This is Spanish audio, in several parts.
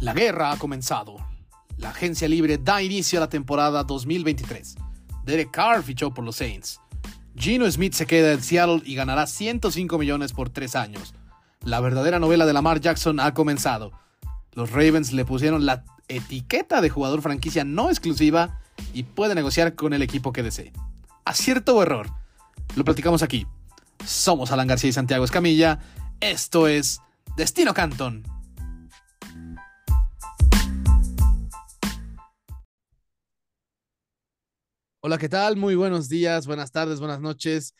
La guerra ha comenzado. La agencia libre da inicio a la temporada 2023. Derek Carr fichó por los Saints. Gino Smith se queda en Seattle y ganará 105 millones por tres años. La verdadera novela de Lamar Jackson ha comenzado. Los Ravens le pusieron la etiqueta de jugador franquicia no exclusiva y puede negociar con el equipo que desee. ¿Acierto o error? Lo platicamos aquí. Somos Alan García y Santiago Escamilla. Esto es Destino Canton. Hola, ¿qué tal? Muy buenos días, buenas tardes, buenas noches.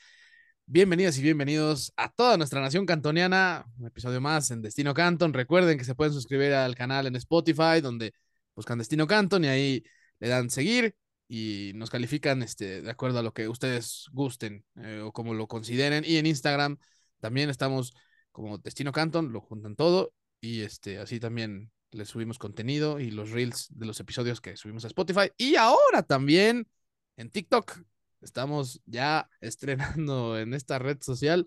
Bienvenidas y bienvenidos a toda nuestra nación cantoniana. Un episodio más en Destino Canton. Recuerden que se pueden suscribir al canal en Spotify, donde buscan Destino Canton y ahí le dan seguir y nos califican este, de acuerdo a lo que ustedes gusten eh, o como lo consideren. Y en Instagram también estamos como Destino Canton, lo juntan todo y este, así también les subimos contenido y los reels de los episodios que subimos a Spotify. Y ahora también en TikTok. Estamos ya estrenando en esta red social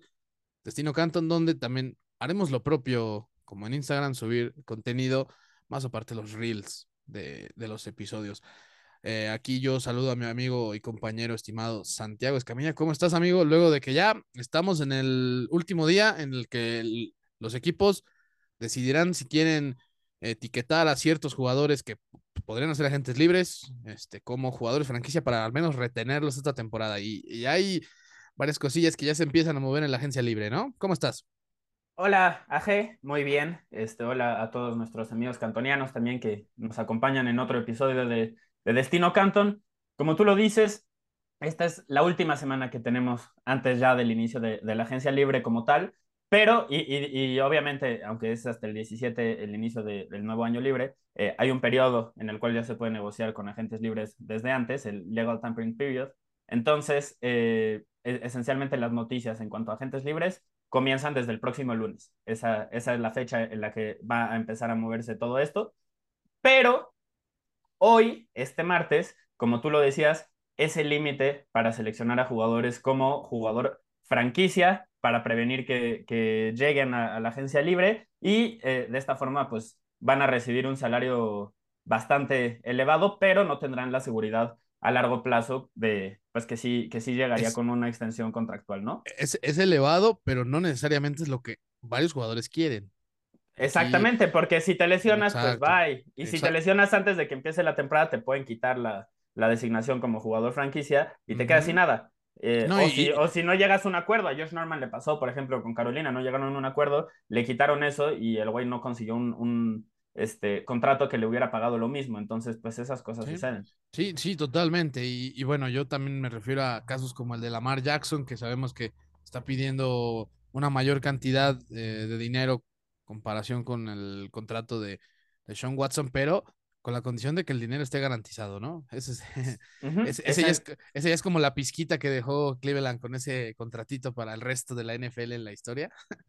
Destino Canton, donde también haremos lo propio, como en Instagram, subir contenido, más aparte los reels de, los episodios. Eh, aquí yo saludo a mi amigo y compañero estimado Santiago Escamilla. ¿Cómo estás, amigo? Luego de que ya estamos en el último día en el que los equipos decidirán si quieren etiquetar a ciertos jugadores que podrían ser agentes libres, este, como jugadores franquicia para al menos retenerlos esta temporada. Y, hay varias cosillas que ya se empiezan a mover en la agencia libre, ¿no? ¿Cómo estás? Hola, AG, muy bien. Este, hola a todos nuestros amigos cantonianos también que nos acompañan en otro episodio de, Destino Canton. Como tú lo dices, esta es la última semana que tenemos antes ya del inicio de, de la agencia libre como tal. Pero, y, y, obviamente, aunque es hasta el 17 el inicio del nuevo año libre, eh, hay un periodo en el cual ya se puede negociar con agentes libres desde antes, el Legal Tampering Period. Entonces, eh, e, esencialmente las noticias en cuanto a agentes libres comienzan desde el próximo lunes. Esa, esa es la fecha en la que va a empezar a moverse todo esto. Pero hoy, este martes, como tú lo decías, es el límite para seleccionar a jugadores como jugador franquicia para prevenir que, lleguen a, la agencia libre y eh, de esta forma pues van a recibir un salario bastante elevado, pero no tendrán la seguridad a largo plazo de pues que sí que sí llegaría con una extensión contractual, ¿no? Es, elevado, pero no necesariamente es lo que varios jugadores quieren. Exactamente, porque si te lesionas, pues bye. Y si te lesionas antes de que empiece la temporada, te pueden quitar la, designación como jugador franquicia y te quedas sin nada. Eh, o, si, no llegas a un acuerdo, a Josh Norman le pasó, por ejemplo, con Carolina, no llegaron a un acuerdo, le quitaron eso y el güey no consiguió un, este, contrato que le hubiera pagado lo mismo. Entonces, pues esas cosas suceden. Sí, sí, totalmente. Y, bueno, yo también me refiero a casos como el de Lamar Jackson, que sabemos que está pidiendo una mayor cantidad eh, de dinero comparación con el contrato de, de Sean Watson, pero con la condición de que el dinero esté garantizado, ¿no? Ese, ese, ya es, como la pizquita que dejó Cleveland con ese contratito para el resto de la NFL en la historia,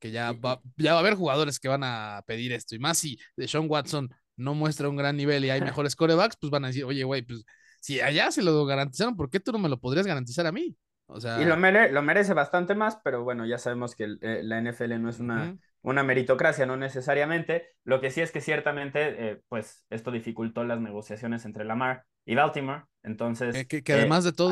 que ya va, ya va a haber jugadores que van a pedir esto, y más si Sean Watson no muestra un gran nivel y hay mejores corebacks, pues van a decir, oye, güey, pues si allá se lo garantizaron, ¿por qué tú no me lo podrías garantizar a mí? O sea... Y lo, lo merece bastante más, pero bueno, ya sabemos que eh, la NFL no es una una meritocracia, no necesariamente. Lo que sí es que ciertamente, eh, pues esto dificultó las negociaciones entre Lamar y Baltimore. Entonces. Eh, que, además de todo,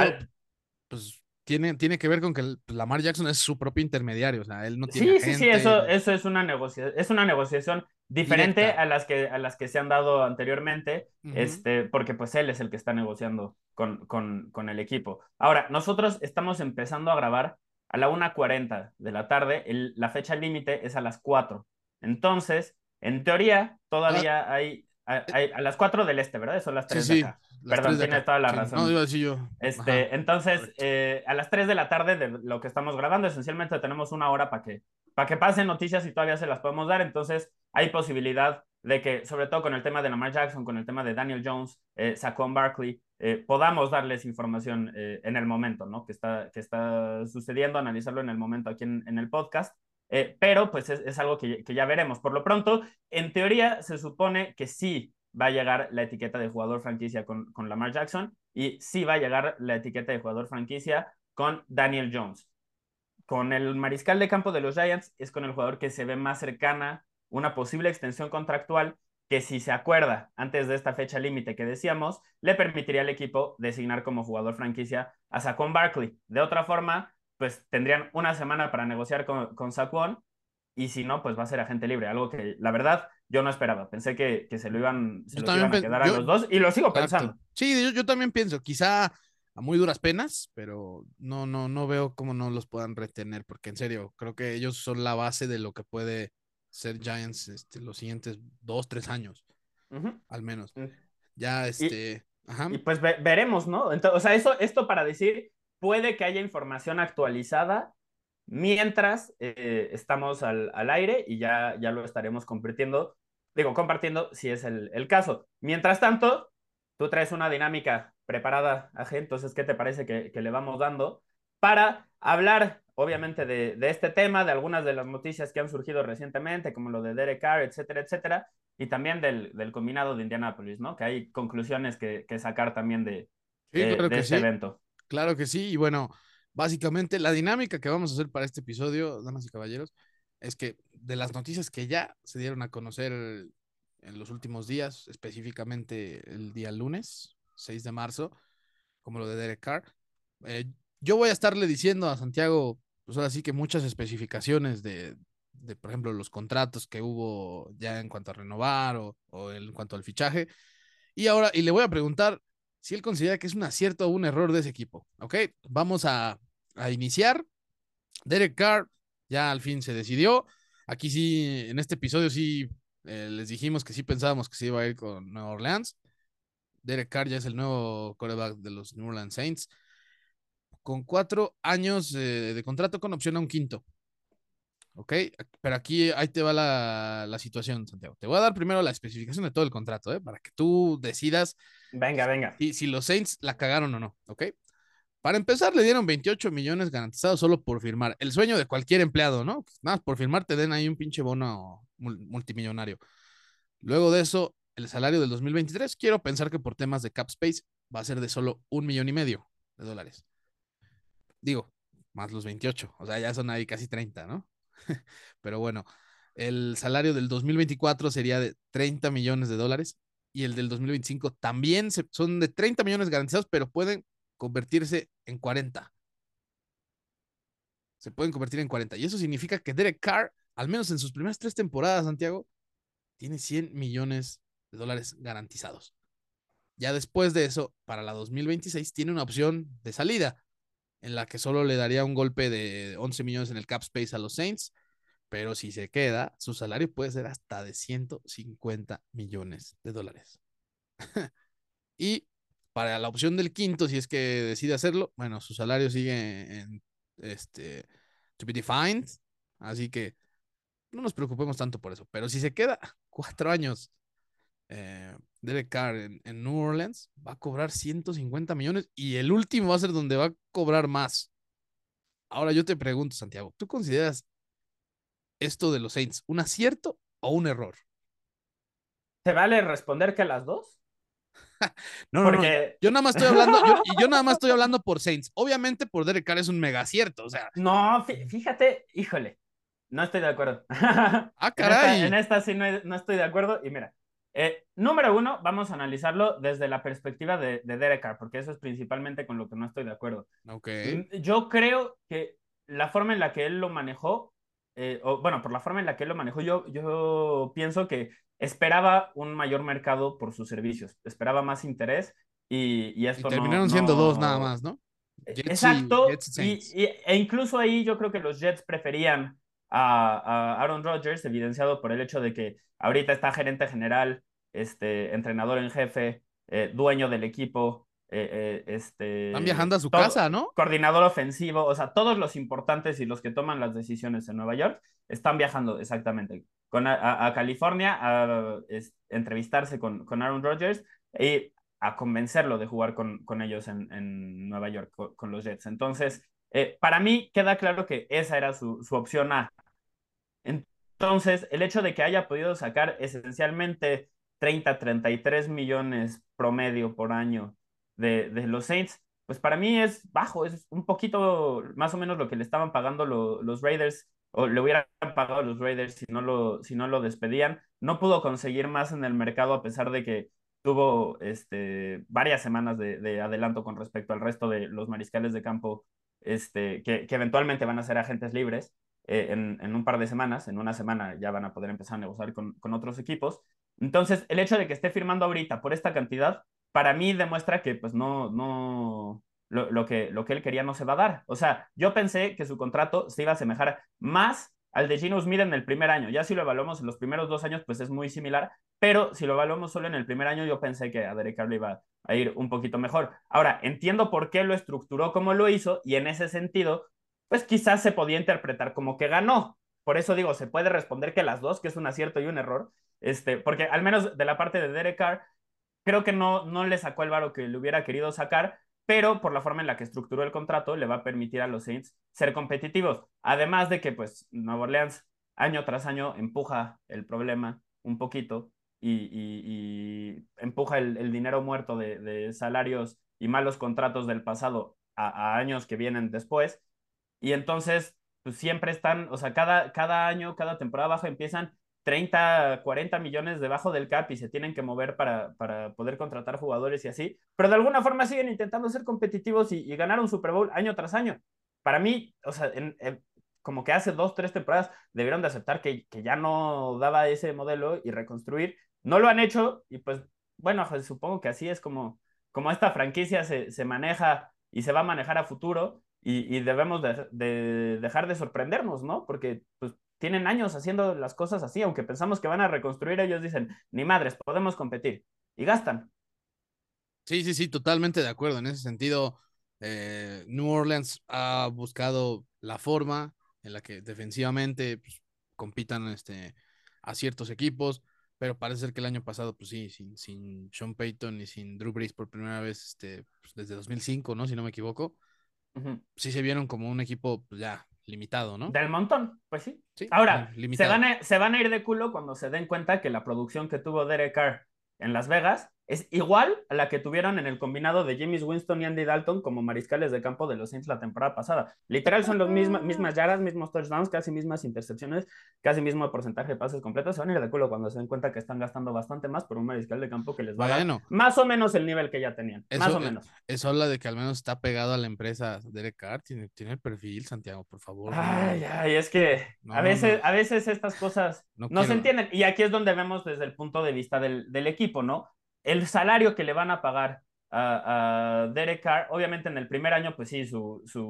pues tiene, tiene que ver con que pues, Lamar Jackson es su propio intermediario. O sea, él no tiene. Sí, sí, sí, eso, eso es una negociación, es una negociación diferente a las, que, a las que se han dado anteriormente, este, porque pues él es el que está negociando con, con, con el equipo. Ahora, nosotros estamos empezando a grabar a la 1.40 de la tarde, la fecha límite es a las 4. Entonces, en teoría, todavía ah. hay, a, las 4 del este, ¿verdad? Son las 3 de acá. Perdón, tienes toda la razón. No, digo así yo. Este, entonces, eh, a las 3 de la tarde de lo que estamos grabando, esencialmente tenemos una hora para que, para que pasen noticias y todavía se las podemos dar. Entonces, hay posibilidad de que, sobre todo con el tema de Lamar Jackson, con el tema de Daniel Jones, eh, Saquon Barkley, eh, podamos darles información eh, en el momento, ¿no? Que está, que está sucediendo, analizarlo en el momento aquí en, el podcast. Eh, pero pues es, algo que, que, ya veremos. Por lo pronto, en teoría se supone que sí va a llegar la etiqueta de jugador franquicia con, con Lamar Jackson y sí va a llegar la etiqueta de jugador franquicia con Daniel Jones. Con el mariscal de campo de los Giants es con el jugador que se ve más cercana una posible extensión contractual que si se acuerda antes de esta fecha límite que decíamos, le permitiría al equipo designar como jugador franquicia a Saquon Barkley. De otra forma, pues tendrían una semana para negociar con, con Saquon y si no, pues va a ser agente libre, algo que la verdad yo no esperaba. Pensé que, que se lo iban, se lo iban a quedar a los dos y lo sigo pensando. Sí, yo, yo, también pienso, quizá a muy duras penas, pero no, no, no veo cómo no los puedan retener, porque en serio, creo que ellos son la base de lo que puede ser Giants este, los siguientes dos, tres años, al menos. Ya, este... Y, pues veremos, ¿no? Entonces, o sea, eso, esto para decir, puede que haya información actualizada mientras eh, estamos al, al, aire y ya, ya lo estaremos compartiendo, digo, compartiendo si es el, el caso. Mientras tanto, tú traes una dinámica preparada, Aje, entonces, ¿qué te parece que, que le vamos dando para hablar obviamente de, de, este tema, de algunas de las noticias que han surgido recientemente, como lo de Derek Carr, etcétera, etcétera, y también del, del combinado de Indianapolis, ¿no? Que hay conclusiones que, que sacar también de, de, este evento. Claro que sí, y bueno, básicamente la dinámica que vamos a hacer para este episodio, damas y caballeros, es que de las noticias que ya se dieron a conocer en los últimos días, específicamente el día lunes, 6 de marzo, como lo de Derek Carr, eh, yo voy a estarle diciendo a Santiago pues ahora sí que muchas especificaciones de, de, por ejemplo, los contratos que hubo ya en cuanto a renovar o, o, en cuanto al fichaje. Y ahora, y le voy a preguntar si él considera que es un acierto o un error de ese equipo. Ok, vamos a, a iniciar. Derek Carr ya al fin se decidió. Aquí sí, en este episodio sí eh, les dijimos que sí pensábamos que se iba a ir con Nueva Orleans. Derek Carr ya es el nuevo quarterback de los New Orleans Saints con cuatro años de contrato con opción a un quinto. Ok, pero aquí ahí te va la, la, situación, Santiago. Te voy a dar primero la especificación de todo el contrato, ¿eh? para que tú decidas. Venga, venga. Si, si los Saints la cagaron o no, ¿ok? Para empezar, le dieron 28 millones garantizados solo por firmar. El sueño de cualquier empleado, ¿no? Nada, por firmar te den ahí un pinche bono multimillonario. Luego de eso, el salario del 2023, quiero pensar que por temas de cap space va a ser de solo un millón y medio de dólares. Digo, más los 28, o sea, ya son ahí casi 30, ¿no? Pero bueno, el salario del 2024 sería de 30 millones de dólares y el del 2025 también son de 30 millones garantizados, pero pueden convertirse en 40. Se pueden convertir en 40. Y eso significa que Derek Carr, al menos en sus primeras tres temporadas, Santiago, tiene 100 millones de dólares garantizados. Ya después de eso, para la 2026, tiene una opción de salida en la que solo le daría un golpe de 11 millones en el cap space a los Saints, pero si se queda, su salario puede ser hasta de 150 millones de dólares. y para la opción del quinto, si es que decide hacerlo, bueno, su salario sigue en este to be defined, así que no nos preocupemos tanto por eso. Pero si se queda cuatro años eh, Derek Carr en, en, New Orleans, va a cobrar 150 millones y el último va a ser donde va a cobrar más. Ahora yo te pregunto, Santiago, ¿tú consideras esto de los Saints un acierto o un error? ¿Te vale responder que las dos? no, Porque... no, yo nada más estoy hablando, yo, nada más estoy hablando por Saints. Obviamente por Derek Carr es un mega acierto, o sea. No, fíjate, híjole, no estoy de acuerdo. ah, caray. En esta, sí no, no, estoy de acuerdo. Y mira, eh, número uno, vamos a analizarlo desde la perspectiva de, de, Derek Carr, porque eso es principalmente con lo que no estoy de acuerdo. Okay. Yo creo que la forma en la que él lo manejó, eh, o bueno, por la forma en la que él lo manejó, yo, yo pienso que esperaba un mayor mercado por sus servicios, esperaba más interés y, y esto y terminaron siendo dos nada más, ¿no? Jets Exacto, y, y, e incluso ahí yo creo que los Jets preferían a, a, Aaron Rodgers, evidenciado por el hecho de que ahorita está gerente general, este, entrenador en jefe, eh, dueño del equipo, eh, eh, este... Están viajando a su casa, ¿no? Coordinador ofensivo, o sea, todos los importantes y los que toman las decisiones en Nueva York están viajando exactamente con, a, a California a es, entrevistarse con, con Aaron Rodgers y a convencerlo de jugar con, con ellos en, en Nueva York, con, con los Jets. Entonces, eh, para mí queda claro que esa era su, su, opción A. Entonces, el hecho de que haya podido sacar esencialmente 30, 33 millones promedio por año de, de los Saints, pues para mí es bajo, es un poquito más o menos lo que le estaban pagando lo, los Raiders o le hubieran pagado los Raiders si no lo, si no lo despedían. No pudo conseguir más en el mercado a pesar de que tuvo este, varias semanas de, adelanto con respecto al resto de los mariscales de campo este, que, eventualmente van a ser agentes libres eh, en, un par de semanas. En una semana ya van a poder empezar a negociar con, con otros equipos. Entonces, el hecho de que esté firmando ahorita por esta cantidad, para mí demuestra que pues no, no, lo, que, lo que él quería no se va a dar. O sea, yo pensé que su contrato se iba a asemejar más al de Gino Smith en el primer año. Ya si lo evaluamos en los primeros dos años, pues es muy similar, pero si lo evaluamos solo en el primer año, yo pensé que a Derek Carr iba a ir un poquito mejor. Ahora, entiendo por qué lo estructuró como lo hizo y en ese sentido, pues quizás se podía interpretar como que ganó. Por eso digo, se puede responder que las dos, que es un acierto y un error, este, porque al menos de la parte de Derek Carr, creo que no, no le sacó el varo que le hubiera querido sacar, pero por la forma en la que estructuró el contrato le va a permitir a los Saints ser competitivos. Además de que pues Nueva Orleans año tras año empuja el problema un poquito y, empuja el, dinero muerto de, salarios y malos contratos del pasado a, años que vienen después. Y entonces pues siempre están, o sea, cada, cada año, cada temporada baja empiezan 30, 40 millones debajo del cap y se tienen que mover para, para poder contratar jugadores y así, pero de alguna forma siguen intentando ser competitivos y, ganar un Super Bowl año tras año. Para mí, o sea, como que hace dos, tres temporadas debieron de aceptar que, que ya no daba ese modelo y reconstruir. No lo han hecho y pues, bueno, pues, supongo que así es como, como esta franquicia se, se maneja y se va a manejar a futuro y, y debemos de, de, dejar de sorprendernos, ¿no? Porque pues tienen años haciendo las cosas así, aunque pensamos que van a reconstruir, ellos dicen, ni madres, podemos competir y gastan. Sí, sí, sí, totalmente de acuerdo. En ese sentido, eh, New Orleans ha buscado la forma en la que defensivamente pues, compitan este, a ciertos equipos, pero parece ser que el año pasado, pues sí, sin, sin Sean Payton y sin Drew Brees por primera vez este, pues, desde 2005, ¿no? Si no me equivoco, sí se vieron como un equipo pues, ya limitado, ¿no? Del montón, pues sí. Ahora, se van, a, se van a ir de culo cuando se den cuenta que la producción que tuvo Derek Carr en Las Vegas es igual a la que tuvieron en el combinado de James Winston y Andy Dalton como mariscales de campo de los Saints la temporada pasada. Literal son los mismas, mismas yardas, mismos touchdowns, casi mismas intercepciones, casi mismo porcentaje de pases completos. Se van a ir de culo cuando se den cuenta que están gastando bastante más por un mariscal de campo que les va a dar más o menos el nivel que ya tenían. más o menos. Eso habla de que al menos está pegado a la empresa Derek Carr. Tiene, tiene el perfil, Santiago, por favor. Ay, ay, es que a, veces, a veces estas cosas no, se entienden. Y aquí es donde vemos desde el punto de vista del, del equipo, ¿no? El salario que le van a pagar a, Derek Carr, obviamente en el primer año, pues sí, su, su,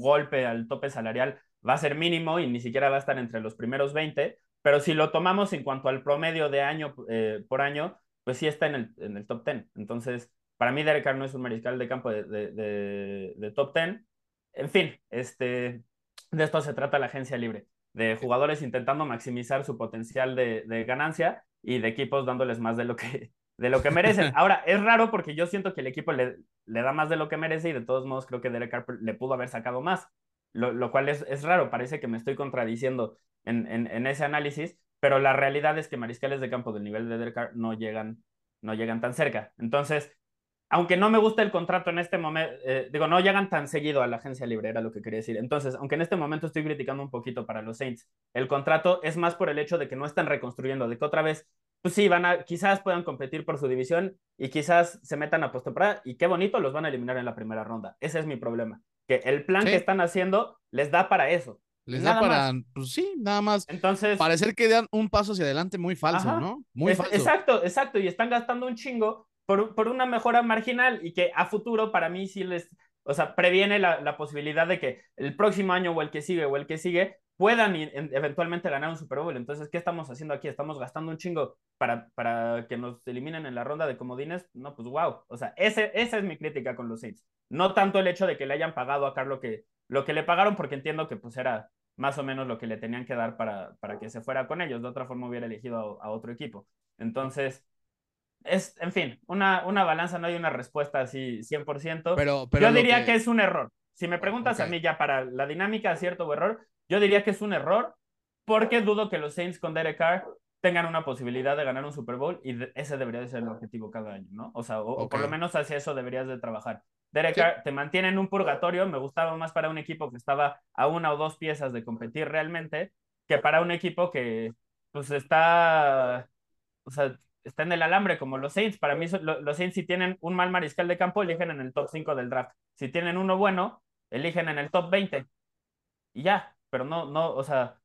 golpe al tope salarial va a ser mínimo y ni siquiera va a estar entre los primeros 20, pero si lo tomamos en cuanto al promedio de año eh, por año, pues sí está en el, en el top 10. Entonces, para mí Derek Carr no es un mariscal de campo de, de, top 10. En fin, este, de esto se trata la agencia libre, de jugadores intentando maximizar su potencial de ganancia y de equipos dándoles más de lo que, de lo que merecen. Ahora, es raro porque yo siento que el equipo le, le da más de lo que merece y de todos modos creo que Derek Carr le pudo haber sacado más, lo, lo cual es, es, raro, parece que me estoy contradiciendo en, en, en, ese análisis, pero la realidad es que mariscales de campo del nivel de Derek Carr no llegan, no llegan tan cerca. Entonces, aunque no me gusta el contrato en este momento, eh, digo, no llegan tan seguido a la agencia libre, era lo que quería decir. Entonces, aunque en este momento estoy criticando un poquito para los Saints, el contrato es más por el hecho de que no están reconstruyendo, de que otra vez pues sí, van a, quizás puedan competir por su división y quizás se metan a postemporada y qué bonito los van a eliminar en la primera ronda. Ese es mi problema. Que el plan que están haciendo les da para eso. Les da para, pues sí, nada más. Entonces. Parecer que dan un paso hacia adelante muy falso, ¿no? Muy falso. Exacto, exacto. Y están gastando un chingo por, por una mejora marginal y que a futuro para mí sí les, o sea, previene la, la posibilidad de que el próximo año o el que sigue o el que sigue puedan eventualmente ganar un Super Bowl. Entonces, ¿qué estamos haciendo aquí? ¿Estamos gastando un chingo para, para que nos eliminen en la ronda de comodines? No, pues wow. O sea, ese, esa es mi crítica con los Saints. No tanto el hecho de que le hayan pagado a Carlos que, lo que le pagaron, porque entiendo que pues era más o menos lo que le tenían que dar para, para que se fuera con ellos. De otra forma hubiera elegido a, otro equipo. Entonces, es, en fin, una, una balanza, no hay una respuesta así 100%. Pero, pero Yo diría que... es un error. Si me preguntas a mí ya para la dinámica, cierto o error, yo diría que es un error porque dudo que los Saints con Derek Carr tengan una posibilidad de ganar un Super Bowl y ese debería de ser el objetivo cada año, ¿no? O sea, o, por lo menos hacia eso deberías de trabajar. Derek Carr te mantiene en un purgatorio, me gustaba más para un equipo que estaba a una o dos piezas de competir realmente, que para un equipo que pues está, o sea, está en el alambre como los Saints. Para mí los Saints si tienen un mal mariscal de campo, eligen en el top 5 del draft. Si tienen uno bueno, eligen en el top 20. Y ya, pero no, no, o sea,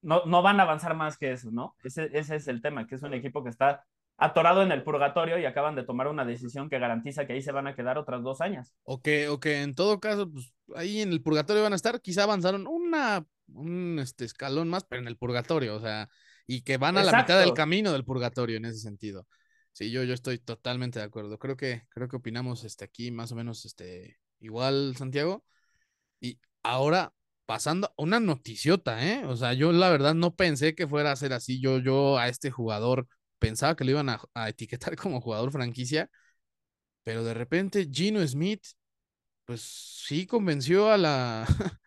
no, no van a avanzar más que eso, ¿no? Ese, ese es el tema, que es un equipo que está atorado en el purgatorio y acaban de tomar una decisión que garantiza que ahí se van a quedar otras dos años. O que, o que en todo caso, pues ahí en el purgatorio van a estar, quizá avanzaron una, un este, escalón más, pero en el purgatorio, o sea, y que van a la mitad del camino del purgatorio en ese sentido. Sí, yo, yo estoy totalmente de acuerdo. Creo que, creo que opinamos este, aquí más o menos este, igual, Santiago. Y ahora, pasando una noticiota, ¿eh? O sea, yo la verdad no pensé que fuera a ser así. Yo, yo a este jugador pensaba que lo iban a, etiquetar como jugador franquicia, pero de repente Gino Smith, pues sí convenció a la,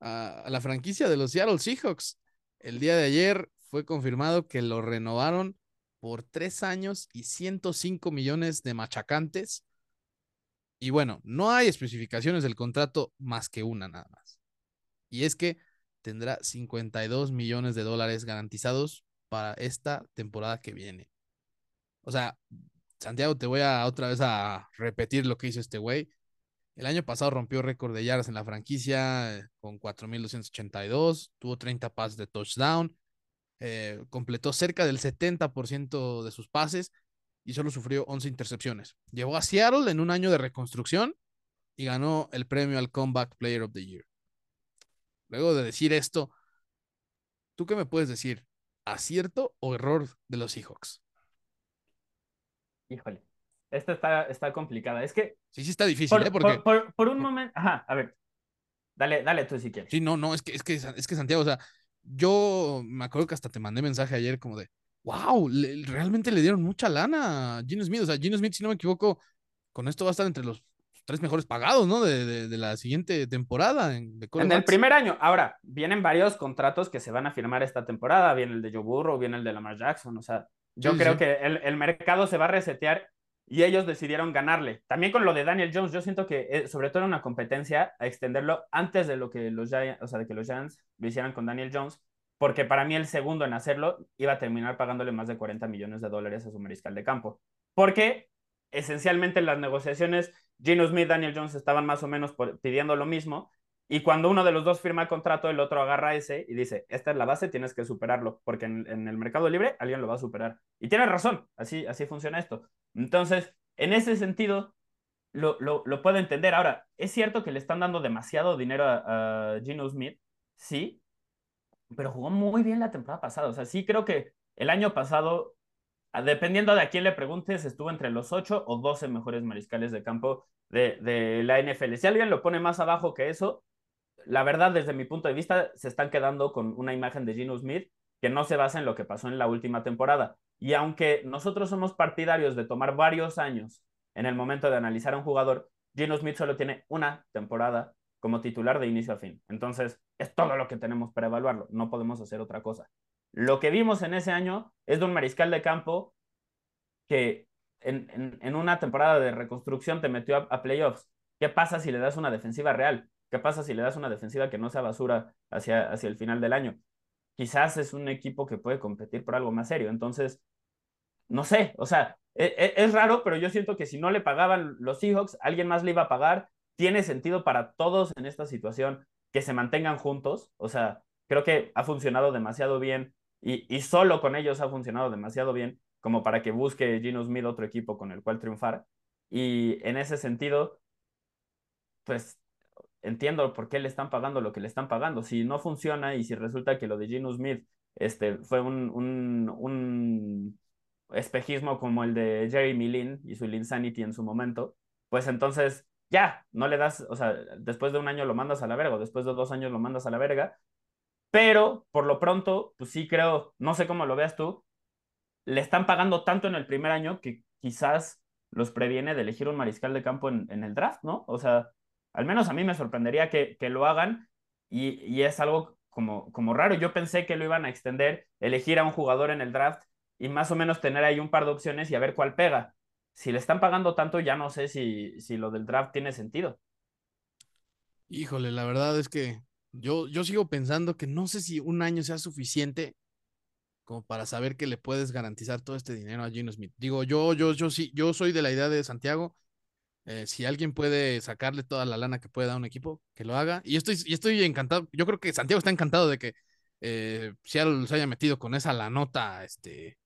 a, la franquicia de los Seattle Seahawks. El día de ayer fue confirmado que lo renovaron por tres años y 105 millones de machacantes. Y bueno, no hay especificaciones del contrato más que una nada más. Y es que tendrá 52 millones de dólares garantizados para esta temporada que viene. O sea, Santiago, te voy a otra vez a repetir lo que hizo este güey. El año pasado rompió récord de yardas en la franquicia eh, con 4.282, tuvo 30 pases de touchdown, eh, completó cerca del 70% de sus pases y solo sufrió 11 intercepciones. Llegó a Seattle en un año de reconstrucción y ganó el premio al Comeback Player of the Year. Luego de decir esto, ¿tú qué me puedes decir? ¿Acierto o error de los Seahawks? Híjole, esta está, está complicada. Es que. Sí, sí, está difícil, por, ¿eh? Porque... por, un momento. Ajá, a ver. Dale, dale tú si quieres. Sí, no, no, es que, es que, es que Santiago, o sea, yo me acuerdo que hasta te mandé mensaje ayer como de, wow, realmente le dieron mucha lana a Gino Smith. O sea, Gino Smith, si no me equivoco, con esto va a estar entre los tres mejores pagados, ¿no? De, de, la siguiente temporada. En, en el primer año. Ahora, vienen varios contratos que se van a firmar esta temporada. Viene el de Joe Burrow, viene el de Lamar Jackson. O sea, yo creo que el, el, mercado se va a resetear y ellos decidieron ganarle. También con lo de Daniel Jones, yo siento que eh, sobre todo era una competencia a extenderlo antes de lo que los Giants, o sea, de que los Giants lo hicieran con Daniel Jones, porque para mí el segundo en hacerlo iba a terminar pagándole más de 40 millones de dólares a su mariscal de campo. Porque esencialmente en las negociaciones, Gino Smith, Daniel Jones estaban más o menos pidiendo lo mismo, y cuando uno de los dos firma el contrato, el otro agarra ese y dice, esta es la base, tienes que superarlo, porque en, el mercado libre alguien lo va a superar. Y tiene razón, así, así funciona esto. Entonces, en ese sentido, lo, lo, puedo entender. Ahora, es cierto que le están dando demasiado dinero a, a, Gino Smith, sí, pero jugó muy bien la temporada pasada. O sea, sí creo que el año pasado, dependiendo de a quién le preguntes, estuvo entre los 8 o 12 mejores mariscales de campo de, de la NFL. Si alguien lo pone más abajo que eso, la verdad, desde mi punto de vista, se están quedando con una imagen de Gino Smith que no se basa en lo que pasó en la última temporada. Y aunque nosotros somos partidarios de tomar varios años en el momento de analizar a un jugador, Gino Smith solo tiene una temporada como titular de inicio a fin. Entonces, es todo lo que tenemos para evaluarlo. No podemos hacer otra cosa. Lo que vimos en ese año es de un mariscal de campo que en, una temporada de reconstrucción te metió a playoffs. ¿Qué pasa si le das una defensiva real? ¿Qué pasa si le das una defensiva que no sea basura hacia, hacia el final del año? Quizás es un equipo que puede competir por algo más serio. Entonces, no sé, o sea, e, e, es, raro, pero yo siento que si no le pagaban los Seahawks, alguien más le iba a pagar. Tiene sentido para todos en esta situación que se mantengan juntos. O sea, creo que ha funcionado demasiado bien y, solo con ellos ha funcionado demasiado bien como para que busque Gino Smith otro equipo con el cual triunfar. Y en ese sentido, pues entiendo por qué le están pagando lo que le están pagando. Si no funciona y si resulta que lo de Gino Smith este, fue un, un, un espejismo como el de Jeremy Lin y su Insanity en su momento, pues entonces ya, no le das, o sea, después de un año lo mandas a la verga, después de dos años lo mandas a la verga, pero por lo pronto, pues sí creo, no sé cómo lo veas tú, le están pagando tanto en el primer año que quizás los previene de elegir un mariscal de campo en, en el draft, ¿no? O sea, al menos a mí me sorprendería que, que lo hagan y, y, es algo como, como raro. Yo pensé que lo iban a extender, elegir a un jugador en el draft y más o menos tener ahí un par de opciones y a ver cuál pega. si le están pagando tanto, ya no sé si, si lo del draft tiene sentido. Híjole, la verdad es que yo, yo sigo pensando que no sé si un año sea suficiente como para saber que le puedes garantizar todo este dinero a Gino Smith. Digo, yo, yo, yo sí, yo soy de la idea de Santiago. Eh, si alguien puede sacarle toda la lana que pueda a un equipo, que lo haga. Y estoy, y estoy encantado. Yo creo que Santiago está encantado de que eh, Seattle se haya metido con esa la nota, este,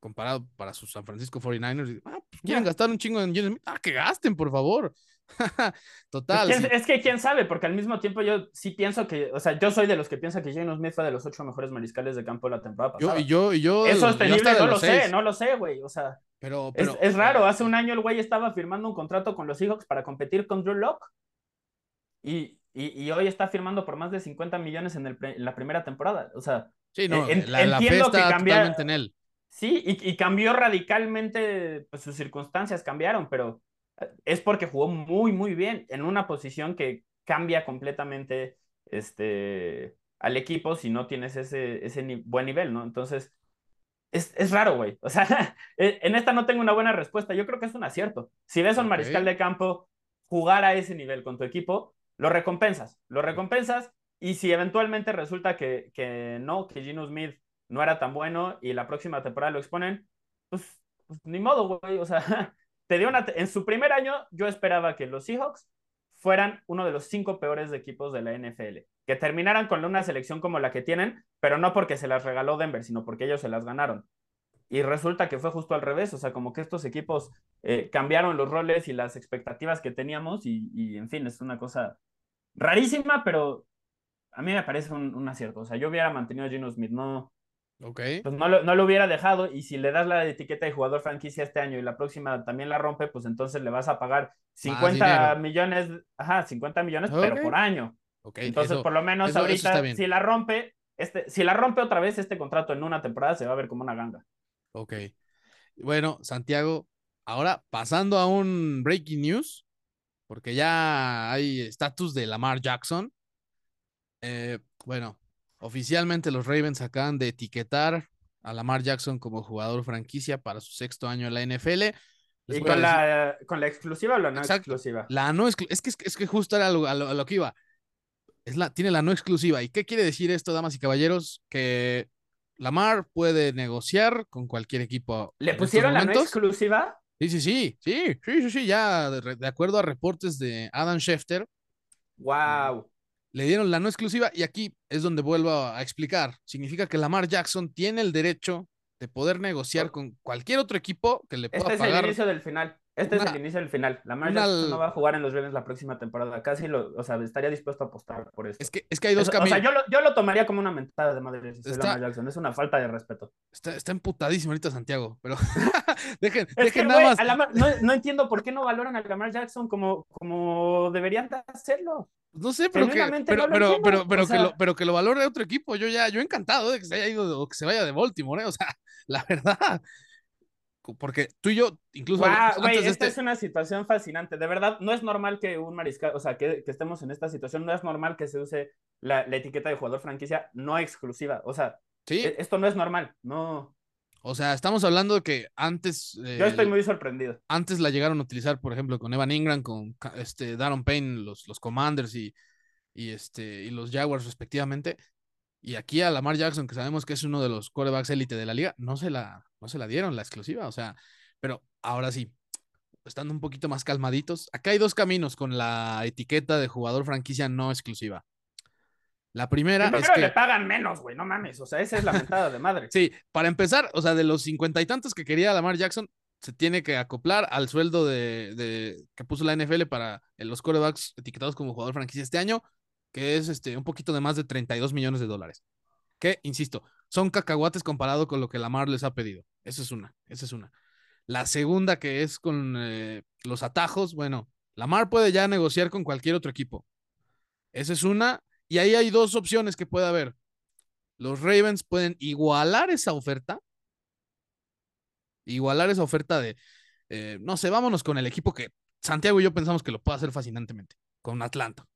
comparado para sus San Francisco 49ers. Ah, pues quieren gastar un chingo en Gino Smith. Ah, que gasten, por favor. Total. Es, es, que quién sabe, porque al mismo tiempo yo sí pienso que, o sea, yo soy de los que piensa que Geno Smith fue de los ocho mejores mariscales de campo de la temporada pasada. Yo, yo, yo. ¿Es sostenible? No lo sé, no lo sé, güey. O sea, pero, pero es, es, raro. Hace un año el güey estaba firmando un contrato con los Seahawks para competir con Drew Locke. Y, y, y, hoy está firmando por más de 50 millones en, el, en la primera temporada. O sea, sí, no, en, la, entiendo la que cambia. En él. Sí, y, y cambió radicalmente, pues sus circunstancias cambiaron, pero es porque jugó muy, muy bien en una posición que cambia completamente este, al equipo si no tienes ese, ese ni buen nivel, ¿no? Entonces, es, es raro, güey. O sea, e, en esta no tengo una buena respuesta. Yo creo que es un acierto. Si ves a un okay. mariscal de campo jugar a ese nivel con tu equipo, lo recompensas. Lo recompensas y si eventualmente resulta que, que no, que Gino Smith no era tan bueno y la próxima temporada lo exponen, pues, pues ni modo, güey. O sea, te dio en su primer año yo esperaba que los Seahawks fueran uno de los cinco peores equipos de la NFL, que terminaran con una selección como la que tienen, pero no porque se las regaló Denver, sino porque ellos se las ganaron. Y resulta que fue justo al revés, o sea, como que estos equipos eh, cambiaron los roles y las expectativas que teníamos y, y, en fin, es una cosa rarísima, pero a mí me parece un, un acierto. O sea, yo hubiera mantenido a Gino Smith, no, Okay. Pues no lo, no lo, hubiera dejado y si le das la etiqueta de jugador franquicia este año y la próxima también la rompe, pues entonces le vas a pagar 50 millones, ajá, 50 millones, okay. pero por año. Okay. Entonces, eso, por lo menos eso, ahorita, eso si la rompe, este, si la rompe otra vez este contrato en una temporada, se va a ver como una ganga. Ok. Bueno, Santiago, ahora pasando a un breaking news, porque ya hay estatus de Lamar Jackson. Eh, bueno, Oficialmente los Ravens acaban de etiquetar a Lamar Jackson como jugador franquicia para su sexto año en la NFL. Les ¿Y con la, con la, exclusiva o la no Exacto. exclusiva? La no. Es que, es que justo era lo, a, lo, a lo que iba. Es la, tiene la no exclusiva. ¿Y qué quiere decir esto, damas y caballeros? Que Lamar puede negociar con cualquier equipo. ¿Le pusieron la no exclusiva? Sí, sí, sí, sí, sí, sí, sí, ya de, de acuerdo a reportes de Adam Schefter. Wow le dieron la no exclusiva y aquí es donde vuelvo a explicar. Significa que Lamar Jackson tiene el derecho de poder negociar con cualquier otro equipo que le pueda este es pagar. el inicio del final. Este una, es el inicio del final. Lamar una, Jackson no va a jugar en los Ravens la próxima temporada. Casi lo, o sea, estaría dispuesto a apostar por eso. Es que, es que hay dos caminos. O sea, yo lo, yo lo, tomaría como una mentada de madre. Si está, Jackson. Es una falta de respeto. Está, está emputadísimo ahorita Santiago, pero dejen, es dejen que, nada wey, más. Lamar, no, no, entiendo por qué no valoran a Lamar Jackson como, como deberían hacerlo. No sé, pero que, pero, no pero, pero, pero, o sea, que lo, pero que lo valore otro equipo. Yo ya, yo encantado de que se haya ido o que se vaya de Baltimore, ¿eh? o sea, la verdad. Porque tú y yo, incluso. Wow, esta este... es una situación fascinante. De verdad, no es normal que un mariscal, o sea, que, que estemos en esta situación, no es normal que se use la, la, etiqueta de jugador franquicia no exclusiva. O sea, ¿Sí? esto no es normal, no. O sea, estamos hablando de que antes. Eh, Yo estoy muy sorprendido. Antes la llegaron a utilizar, por ejemplo, con Evan Ingram, con este Daron Payne, los, los Commanders y, y, este, y los Jaguars, respectivamente. Y aquí a Lamar Jackson, que sabemos que es uno de los quarterbacks élite de la liga, no se la, no se la dieron la exclusiva. O sea, pero ahora sí, estando un poquito más calmaditos. Acá hay dos caminos con la etiqueta de jugador franquicia no exclusiva. La primera Pero es que le pagan menos, güey, no mames, o sea, esa es la mentada de madre. sí, para empezar, o sea, de los cincuenta y tantos que quería Lamar Jackson, se tiene que acoplar al sueldo de, de que puso la NFL para los corebacks etiquetados como jugador franquicia este año, que es este un poquito de más de 32 millones de dólares. Que, insisto, son cacahuates comparado con lo que Lamar les ha pedido. Esa es una, esa es una. La segunda que es con eh, los atajos, bueno, Lamar puede ya negociar con cualquier otro equipo. Esa es una. Y ahí hay dos opciones que puede haber. Los Ravens pueden igualar esa oferta. Igualar esa oferta de, eh, no sé, vámonos con el equipo que Santiago y yo pensamos que lo puede hacer fascinantemente, con Atlanta.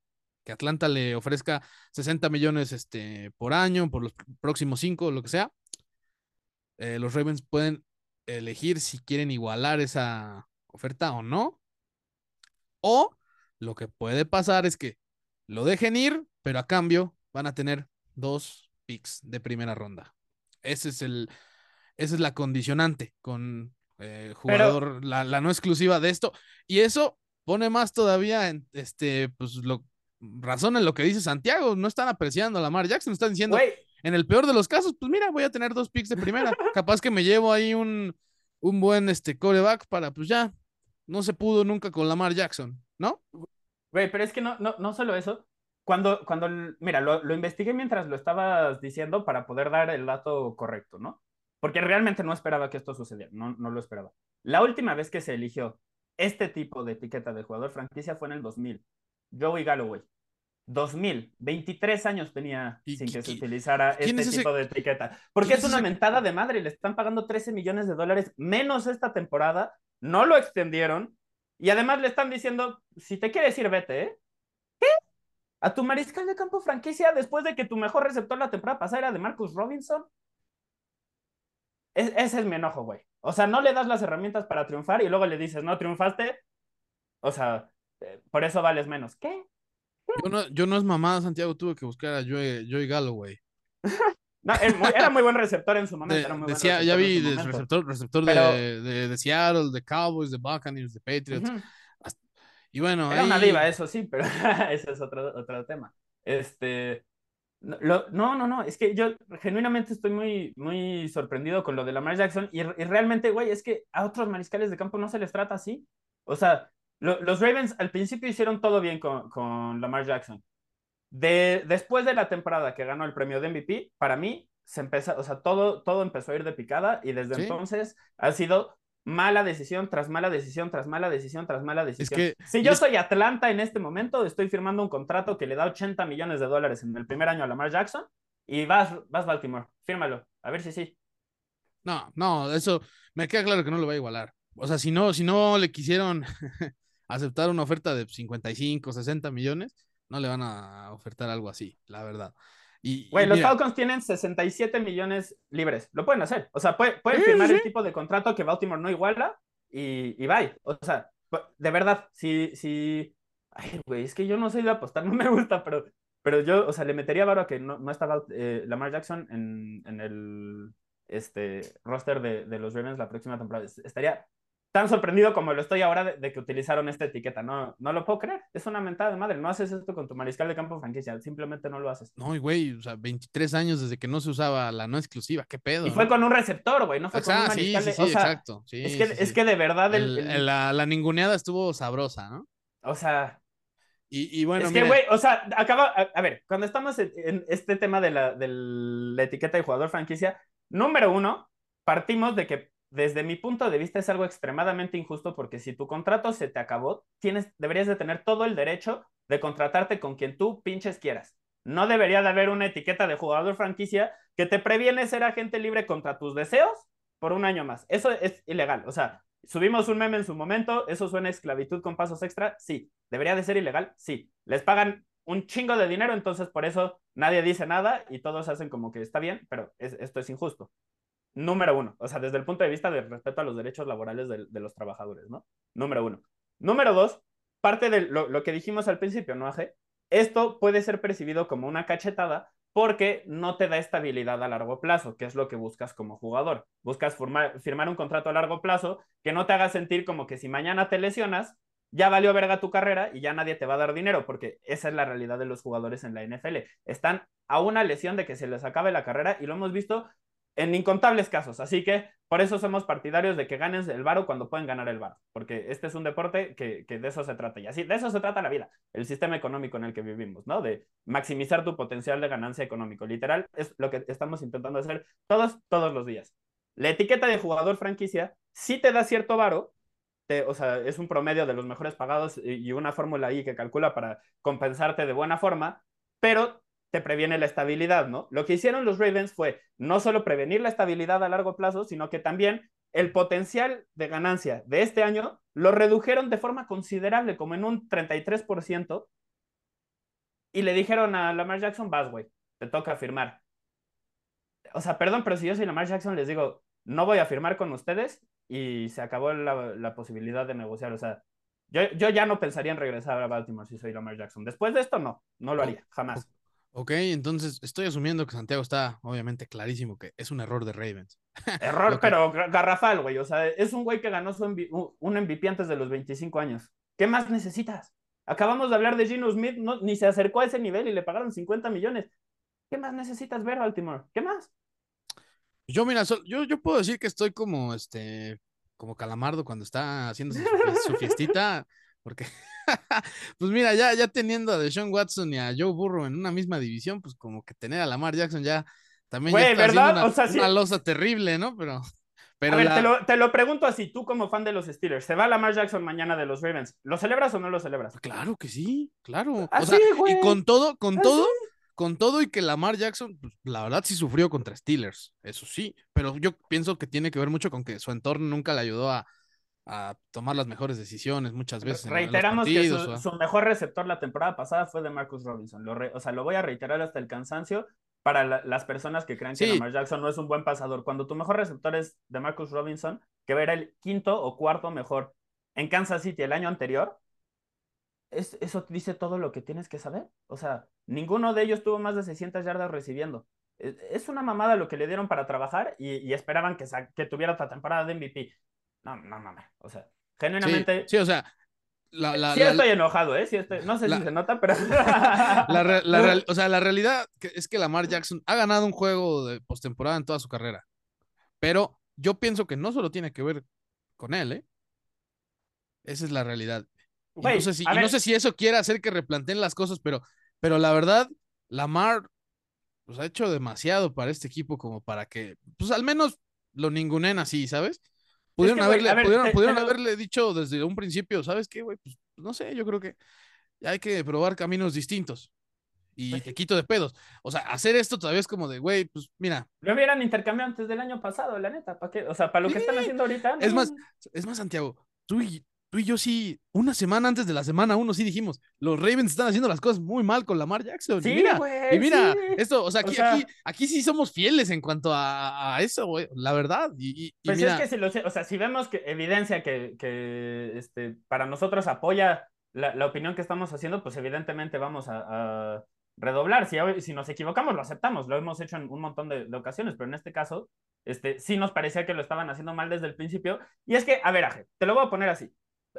Que Atlanta le ofrezca 60 millones este, por año, por los próximos cinco, lo que sea. Eh, los Ravens pueden elegir si quieren igualar esa oferta o no. O lo que puede pasar es que lo dejen ir, pero a cambio van a tener dos picks de primera ronda. Ese es el, esa es la condicionante con eh, jugador, la, la, no exclusiva de esto. Y eso pone más todavía en este, pues lo razón en lo que dice Santiago. No están apreciando a Lamar Jackson, están diciendo, en el peor de los casos, pues mira, voy a tener dos picks de primera. Capaz que me llevo ahí un, un buen este, coreback para, pues ya, no se pudo nunca con Lamar Jackson, ¿no? Güey, pero es que no, no, no solo eso. Cuando, cuando mira, lo, lo investigué mientras lo estabas diciendo para poder dar el dato correcto, ¿no? Porque realmente no esperaba que esto sucediera, no, no lo esperaba. La última vez que se eligió este tipo de etiqueta de jugador franquicia fue en el 2000. Joey Galloway. 2000, 23 años tenía sin que se utilizara este tipo de etiqueta. Porque es, una mentada de madre, le están pagando 13 millones de dólares menos esta temporada, no lo extendieron y además le están diciendo, si te quieres ir, vete, ¿eh? ¿Qué? ¿A tu mariscal de campo franquicia después de que tu mejor receptor la temporada pasada era de Marcus Robinson? ese es mi enojo, güey. O sea, no le das las herramientas para triunfar y luego le dices, no triunfaste. O sea, eh, por eso vales menos. ¿Qué? Yo no, yo no es mamada, Santiago, tuve que buscar a Joey, Joey Galloway. no, era muy buen receptor en su momento. decía, ya vi receptor, receptor de, de, Seattle, de Cowboys, de Buccaneers, de Patriots. Y bueno. Era una diva, eso sí, pero ese es otro, otro tema. Este. no, no, no, es que yo genuinamente estoy muy, muy sorprendido con lo de Lamar Jackson y, y realmente, güey, es que a otros mariscales de campo no se les trata así. O sea, los Ravens al principio hicieron todo bien con, con Lamar Jackson. De, después de la temporada que ganó el premio de MVP, para mí se empezó, o sea, todo, todo empezó a ir de picada y desde entonces ha sido mala decisión tras mala decisión tras mala decisión tras mala decisión. si yo soy Atlanta en este momento, estoy firmando un contrato que le da 80 millones de dólares en el primer año a Lamar Jackson y vas, vas Baltimore, fírmalo, a ver si sí. No, no, eso me queda claro que no lo va a igualar. O sea, si no, si no le quisieron aceptar una oferta de 55, 60 millones, no le van a ofertar algo así, la verdad. Y, Güey, los Falcons tienen 67 millones libres. Lo pueden hacer. O sea, pueden, firmar el tipo de contrato que Baltimore no iguala y, y bye. O sea, de verdad, si, si... Ay, güey, es que yo no soy de apostar, no me gusta, pero, pero yo, o sea, le metería varo a que no, no estaba eh, Lamar Jackson en, en el este, roster de, de los Ravens la próxima temporada. Estaría tan sorprendido como lo estoy ahora de, que utilizaron esta etiqueta. No, no lo puedo creer. Es una mentada de madre. No haces esto con tu mariscal de campo franquicia. Simplemente no lo haces. No, güey, o sea, 23 años desde que no se usaba la no exclusiva. ¿Qué pedo? Y fue con un receptor, güey. No fue con un mariscal. Sí, sí, sí, exacto. es, que, es que de verdad. El, La, la, ninguneada estuvo sabrosa, ¿no? O sea. Y, y bueno. Es que, güey, o sea, acaba. A, ver, cuando estamos en, en, este tema de la, de la etiqueta de jugador franquicia, número uno, partimos de que desde mi punto de vista es algo extremadamente injusto porque si tu contrato se te acabó, tienes, deberías de tener todo el derecho de contratarte con quien tú pinches quieras. No debería de haber una etiqueta de jugador franquicia que te previene ser agente libre contra tus deseos por un año más. Eso es ilegal. O sea, subimos un meme en su momento, eso suena esclavitud con pasos extra, sí. ¿Debería de ser ilegal? Sí. Les pagan un chingo de dinero, entonces por eso nadie dice nada y todos hacen como que está bien, pero esto es injusto número uno, o sea, desde el punto de vista del respeto a los derechos laborales de, los trabajadores, ¿no? Número uno. Número dos, parte de lo, que dijimos al principio, ¿no, Aje? Esto puede ser percibido como una cachetada porque no te da estabilidad a largo plazo, que es lo que buscas como jugador. Buscas firmar un contrato a largo plazo que no te haga sentir como que si mañana te lesionas, ya valió verga tu carrera y ya nadie te va a dar dinero, porque esa es la realidad de los jugadores en la NFL. Están a una lesión de que se les acabe la carrera y lo hemos visto en incontables casos. Así que por eso somos partidarios de que ganes el varo cuando pueden ganar el varo, porque este es un deporte que, de eso se trata. Y así, de eso se trata la vida, el sistema económico en el que vivimos, ¿no? De maximizar tu potencial de ganancia económico. Literal, es lo que estamos intentando hacer todos, todos los días. La etiqueta de jugador franquicia sí te da cierto varo, o sea, es un promedio de los mejores pagados y una fórmula ahí que calcula para compensarte de buena forma, pero te previene la estabilidad, ¿no? Lo que hicieron los Ravens fue no solo prevenir la estabilidad a largo plazo, sino que también el potencial de ganancia de este año lo redujeron de forma considerable, como en un 33%, y le dijeron a Lamar Jackson, vas, güey, te toca firmar. O sea, perdón, pero si yo soy Lamar Jackson, les digo, no voy a firmar con ustedes y se acabó la, posibilidad de negociar. O sea, yo, yo, ya no pensaría en regresar a Baltimore si soy Lamar Jackson. Después de esto, no, no lo haría, jamás. Ok, entonces estoy asumiendo que Santiago está obviamente clarísimo que es un error de Ravens. Error, pero garrafal, güey. O sea, es un güey que ganó su un MVP antes de los 25 años. ¿Qué más necesitas? Acabamos de hablar de Gino Smith, no, ni se acercó a ese nivel y le pagaron 50 millones. ¿Qué más necesitas ver, Baltimore? ¿Qué más? Yo, mira, yo, yo puedo decir que estoy como este, como Calamardo cuando está haciendo su fiestita, porque pues mira, ya, ya teniendo a Deshaun Watson y a Joe Burrow en una misma división, pues como que tener a Lamar Jackson ya también ya está ¿verdad? Una, o sea, una losa terrible, ¿no? Pero, pero a ver, te, lo, te, lo, pregunto así, tú como fan de los Steelers, ¿se va Lamar Jackson mañana de los Ravens? ¿Lo celebras o no lo celebras? Claro que sí, claro. o sea, y con todo, con todo, con todo y que Lamar Jackson, pues, la verdad sí sufrió contra Steelers, eso sí, pero yo pienso que tiene que ver mucho con que su entorno nunca le ayudó a, a tomar las mejores decisiones muchas veces. Reiteramos que su, mejor receptor la temporada pasada fue de Marcus Robinson. o sea, lo voy a reiterar hasta el cansancio para las personas que creen que Lamar Jackson no es un buen pasador. Cuando tu mejor receptor es de Marcus Robinson, que era el quinto o cuarto mejor en Kansas City el año anterior, es, eso dice todo lo que tienes que saber. O sea, ninguno de ellos tuvo más de 600 yardas recibiendo. Es una mamada lo que le dieron para trabajar y, esperaban que, que tuviera otra temporada de MVP. No, no mames. O sea, genuinamente. Sí, o sea. La, sí estoy enojado, ¿eh? Sí estoy... No sé si se nota, pero. o sea, la realidad es que Lamar Jackson ha ganado un juego de postemporada en toda su carrera. Pero yo pienso que no solo tiene que ver con él, ¿eh? Esa es la realidad. no, sé si, no sé si eso quiere hacer que replanteen las cosas, pero, pero la verdad, Lamar pues, ha hecho demasiado para este equipo como para que, pues al menos lo ningunen así, ¿sabes? Pudieron, haberle, pudieron, haberle dicho desde un principio, ¿sabes qué, güey? Pues no sé, yo creo que hay que probar caminos distintos. Y pues te quito de pedos. O sea, hacer esto todavía es como de, güey, pues mira. Lo hubieran intercambiado antes del año pasado, la neta. ¿Para qué? O sea, para lo que están haciendo ahorita. Es más, es más, Santiago, tú y, tú y yo sí, una semana antes de la semana uno sí dijimos, los Ravens están haciendo las cosas muy mal con Lamar Jackson. Sí, y mira, y mira esto, o sea, aquí, aquí, aquí, sí somos fieles en cuanto a, eso, güey, la verdad. Y, pues es que si lo, o sea, si vemos que evidencia que, que este, para nosotros apoya la, la, opinión que estamos haciendo, pues evidentemente vamos a, redoblar. Si, si nos equivocamos, lo aceptamos, lo hemos hecho en un montón de, de, ocasiones, pero en este caso, este, sí nos parecía que lo estaban haciendo mal desde el principio. Y es que, a ver, Aje, te lo voy a poner así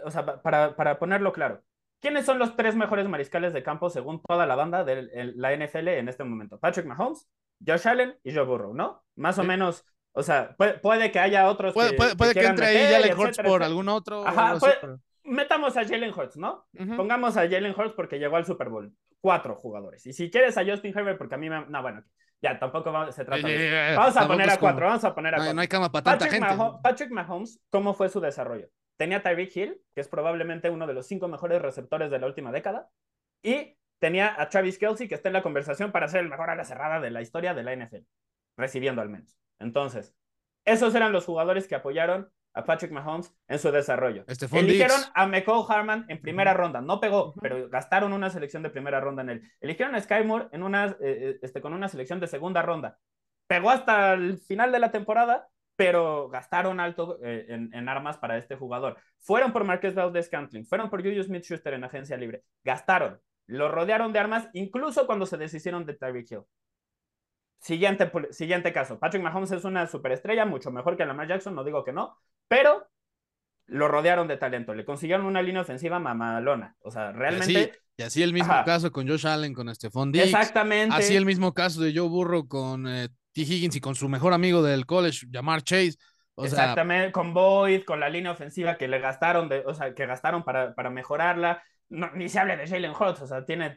o sea, para, para ponerlo claro, ¿quiénes son los tres mejores mariscales de campo según toda la banda de la NFL en este momento? Patrick Mahomes, Josh Allen y Joe Burrow, ¿no? Más o menos, o sea, puede, que haya otros puede, que, puede, que, entre ahí Jalen Hurts por algún otro. Ajá, metamos a Jalen Hurts, ¿no? Pongamos a Jalen Hurts porque llegó al Super Bowl. Cuatro jugadores. Y si quieres a Justin Herbert, porque a mí me... No, bueno, ya, tampoco se trata de... Vamos a poner a cuatro, vamos a poner a cuatro. No hay cama para tanta Patrick gente. Patrick Mahomes, ¿cómo fue su desarrollo? Tenía Tyreek Hill, que es probablemente uno de los cinco mejores receptores de la última década, y tenía a Travis Kelsey, que está en la conversación para ser el mejor ala cerrada de la historia de la NFL, recibiendo al menos. Entonces, esos eran los jugadores que apoyaron a Patrick Mahomes en su desarrollo. Eligieron a McCall Harman en primera ronda, no pegó, pero gastaron una selección de primera ronda en él. Eligieron a Sky Moore en una, eh, eh, este, con una selección de segunda ronda. Pegó hasta el final de la temporada, pero gastaron alto eh, en, armas para este jugador. Fueron por Marqués Valdez Cantling, fueron por Julius Smith-Schuster en agencia libre. Gastaron, lo rodearon de armas, incluso cuando se deshicieron de Tyreek Hill. Siguiente, siguiente caso, Patrick Mahomes es una superestrella, mucho mejor que Lamar Jackson, no digo que no, pero lo rodearon de talento, le consiguieron una línea ofensiva mamalona, o sea, realmente... Y así, el mismo caso con Josh Allen, con Stephon Diggs. Exactamente. Así el mismo caso de Joe Burrow con eh, Higgins y con su mejor amigo del college, Jamar Chase. Exactamente, con Boyd, con la línea ofensiva que le gastaron, de, o sea, que gastaron para, para mejorarla. ni se habla de Jalen Hurts, o sea, tiene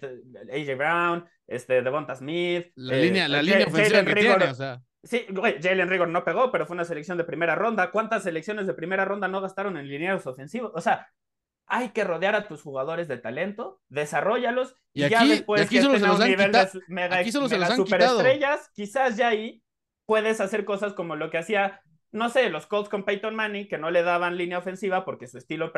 AJ Brown, este, Devonta Smith. La línea, la línea ofensiva que tiene, o sea. Sí, Jalen Rigor no pegó, pero fue una selección de primera ronda. ¿Cuántas selecciones de primera ronda no gastaron en lineados ofensivos? O sea, hay que rodear a tus jugadores de talento, desarrollalos y, ya después que estén a un nivel de mega, superestrellas, quizás ya ahí puedes hacer cosas como lo que hacía, no sé, los Colts con Peyton Manning, que no le daban línea ofensiva porque su estilo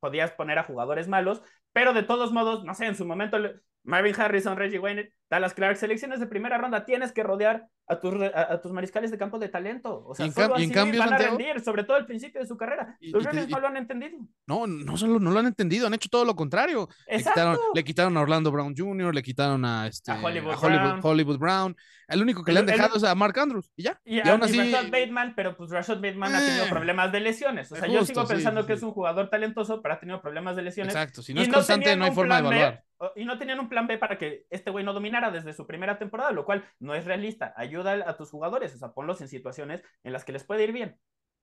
podías poner a jugadores malos, pero de todos modos, no sé, en su momento Marvin Harrison, Reggie Wayne, Dallas Clark, selecciones de primera ronda, tienes que rodear a tus, a, tus mariscales de campo de talento. O sea, solo así cambio, van a rendir, sobre todo al principio de su carrera. Los Ravens no lo han entendido. No, no solo no lo han entendido, han hecho todo lo contrario. Le quitaron, le quitaron, a Orlando Brown Jr., le quitaron a, este, Hollywood, Brown. El único que le han dejado es a Mark Andrews y ya. Y, aún así... Rashad Bateman, pero pues Rashad Bateman ha tenido eh. problemas de lesiones. O sea, yo sigo pensando que es un jugador talentoso, pero ha tenido problemas de lesiones. Exacto, si no es constante no hay forma de evaluar. Y no tenían un plan B para que este güey no dominara desde su primera temporada, lo cual no es realista. Ayuda a tus jugadores, o sea, ponlos en situaciones en las que les puede ir bien.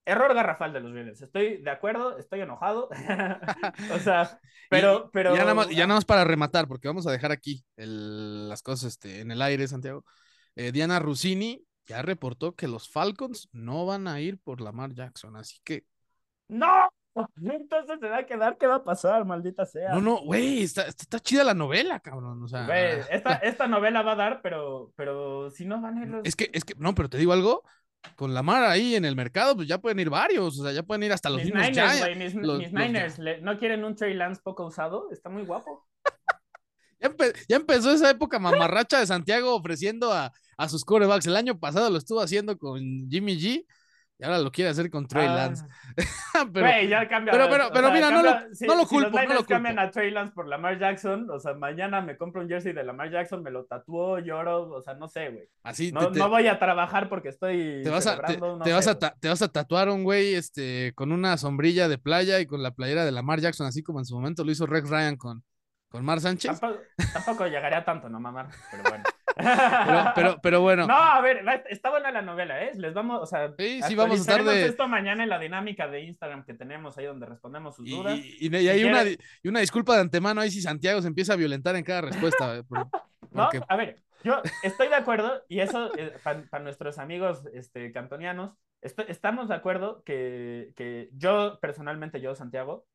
Error garrafal de los Ravens. Estoy de acuerdo, estoy enojado. o sea, pero. pero... Ya, nada más, ya nada más para rematar, porque vamos a dejar aquí las cosas este, en el aire, Santiago. Eh, Diana Rossini ya reportó que los Falcons no van a ir por Lamar Jackson, así que. ¡No! Entonces se va a quedar, ¿qué va a pasar, maldita sea? No, no, güey, está, está, chida la novela, cabrón. O sea, esta, esta novela va a dar, pero, pero si no van a ir los... Es que, es que, no, pero te digo algo, con Lamar ahí en el mercado, pues ya pueden ir varios, o sea, ya pueden ir hasta los mis Niners, mis, Niners, ¿no quieren un Trey Lance poco usado? Está muy guapo. ya, ya, empezó esa época mamarracha de Santiago ofreciendo a, a sus corebacks. El año pasado lo estuvo haciendo con Jimmy G y ahora lo quiere hacer con Trey ah. Lance. pero, ya cambia, pero, pero, pero mira, no, lo, no lo culpo. Si los no cambian a Trey Lance por Lamar Jackson, o sea, mañana me compro un jersey de Lamar Jackson, me lo tatúo, lloro, o sea, no sé, güey. Así no, no voy a trabajar porque estoy. Te vas, a, te, vas a, te vas a tatuar un güey este, con una sombrilla de playa y con la playera de Lamar Jackson, así como en su momento lo hizo Rex Ryan con, con Mar Sánchez. Tampoco, llegaría tanto, no mamar, pero bueno. pero, pero, bueno. No, a ver, está buena la novela, ¿eh? Les vamos, o sea, sí, sí, vamos a estar de... esto mañana en la dinámica de Instagram que tenemos ahí donde respondemos sus dudas. Y, hay una, y una disculpa de antemano ahí si Santiago se empieza a violentar en cada respuesta. Eh, no, a ver, yo estoy de acuerdo y eso eh, para, nuestros amigos este, cantonianos, estamos de acuerdo que, que yo personalmente, yo, Santiago,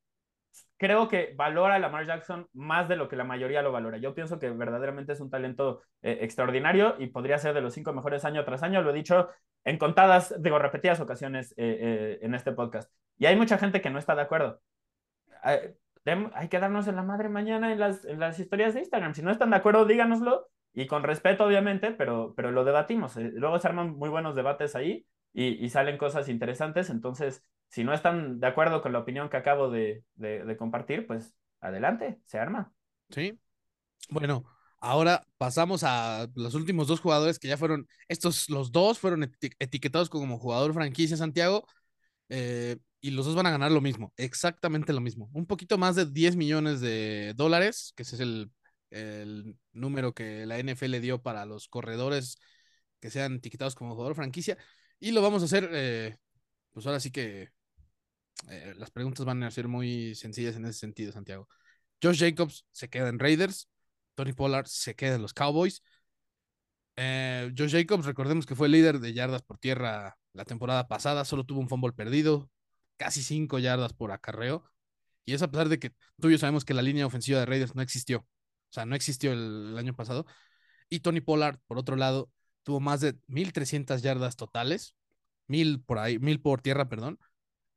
creo que valora a Lamar Jackson más de lo que la mayoría lo valora. Yo pienso que verdaderamente es un talento eh, extraordinario y podría ser de los cinco mejores año tras año. Lo he dicho en contadas, digo, repetidas ocasiones eh, eh, en este podcast. Y hay mucha gente que no está de acuerdo. hay que darnos en la madre mañana en las, en las historias de Instagram. Si no están de acuerdo, díganoslo. Y con respeto, obviamente, pero, pero lo debatimos. Luego se arman muy buenos debates ahí y, y salen cosas interesantes. Entonces, si no están de acuerdo con la opinión que acabo de, compartir, pues adelante, se arma. Sí. Bueno, ahora pasamos a los últimos dos jugadores que ya fueron, estos los dos fueron etiquetados como jugador franquicia Santiago. Eh, y los dos van a ganar lo mismo, exactamente lo mismo. Un poquito más de 10 millones de dólares, que ese es el, número que la NFL dio para los corredores que sean etiquetados como jugador franquicia. Y lo vamos a hacer, eh, pues ahora sí que eh, las preguntas van a ser muy sencillas en ese sentido, Santiago. Josh Jacobs se queda en Raiders, Tony Pollard se queda en los Cowboys. Eh, Josh Jacobs, recordemos que fue líder de yardas por tierra la temporada pasada, solo tuvo un fumble perdido, casi cinco yardas por acarreo. Y es a pesar de que tú y yo sabemos que la línea ofensiva de Raiders no existió. O sea, no existió el, el año pasado. Y Tony Pollard, por otro lado, tuvo más de 1.300 yardas totales, mil por ahí, mil por tierra, perdón,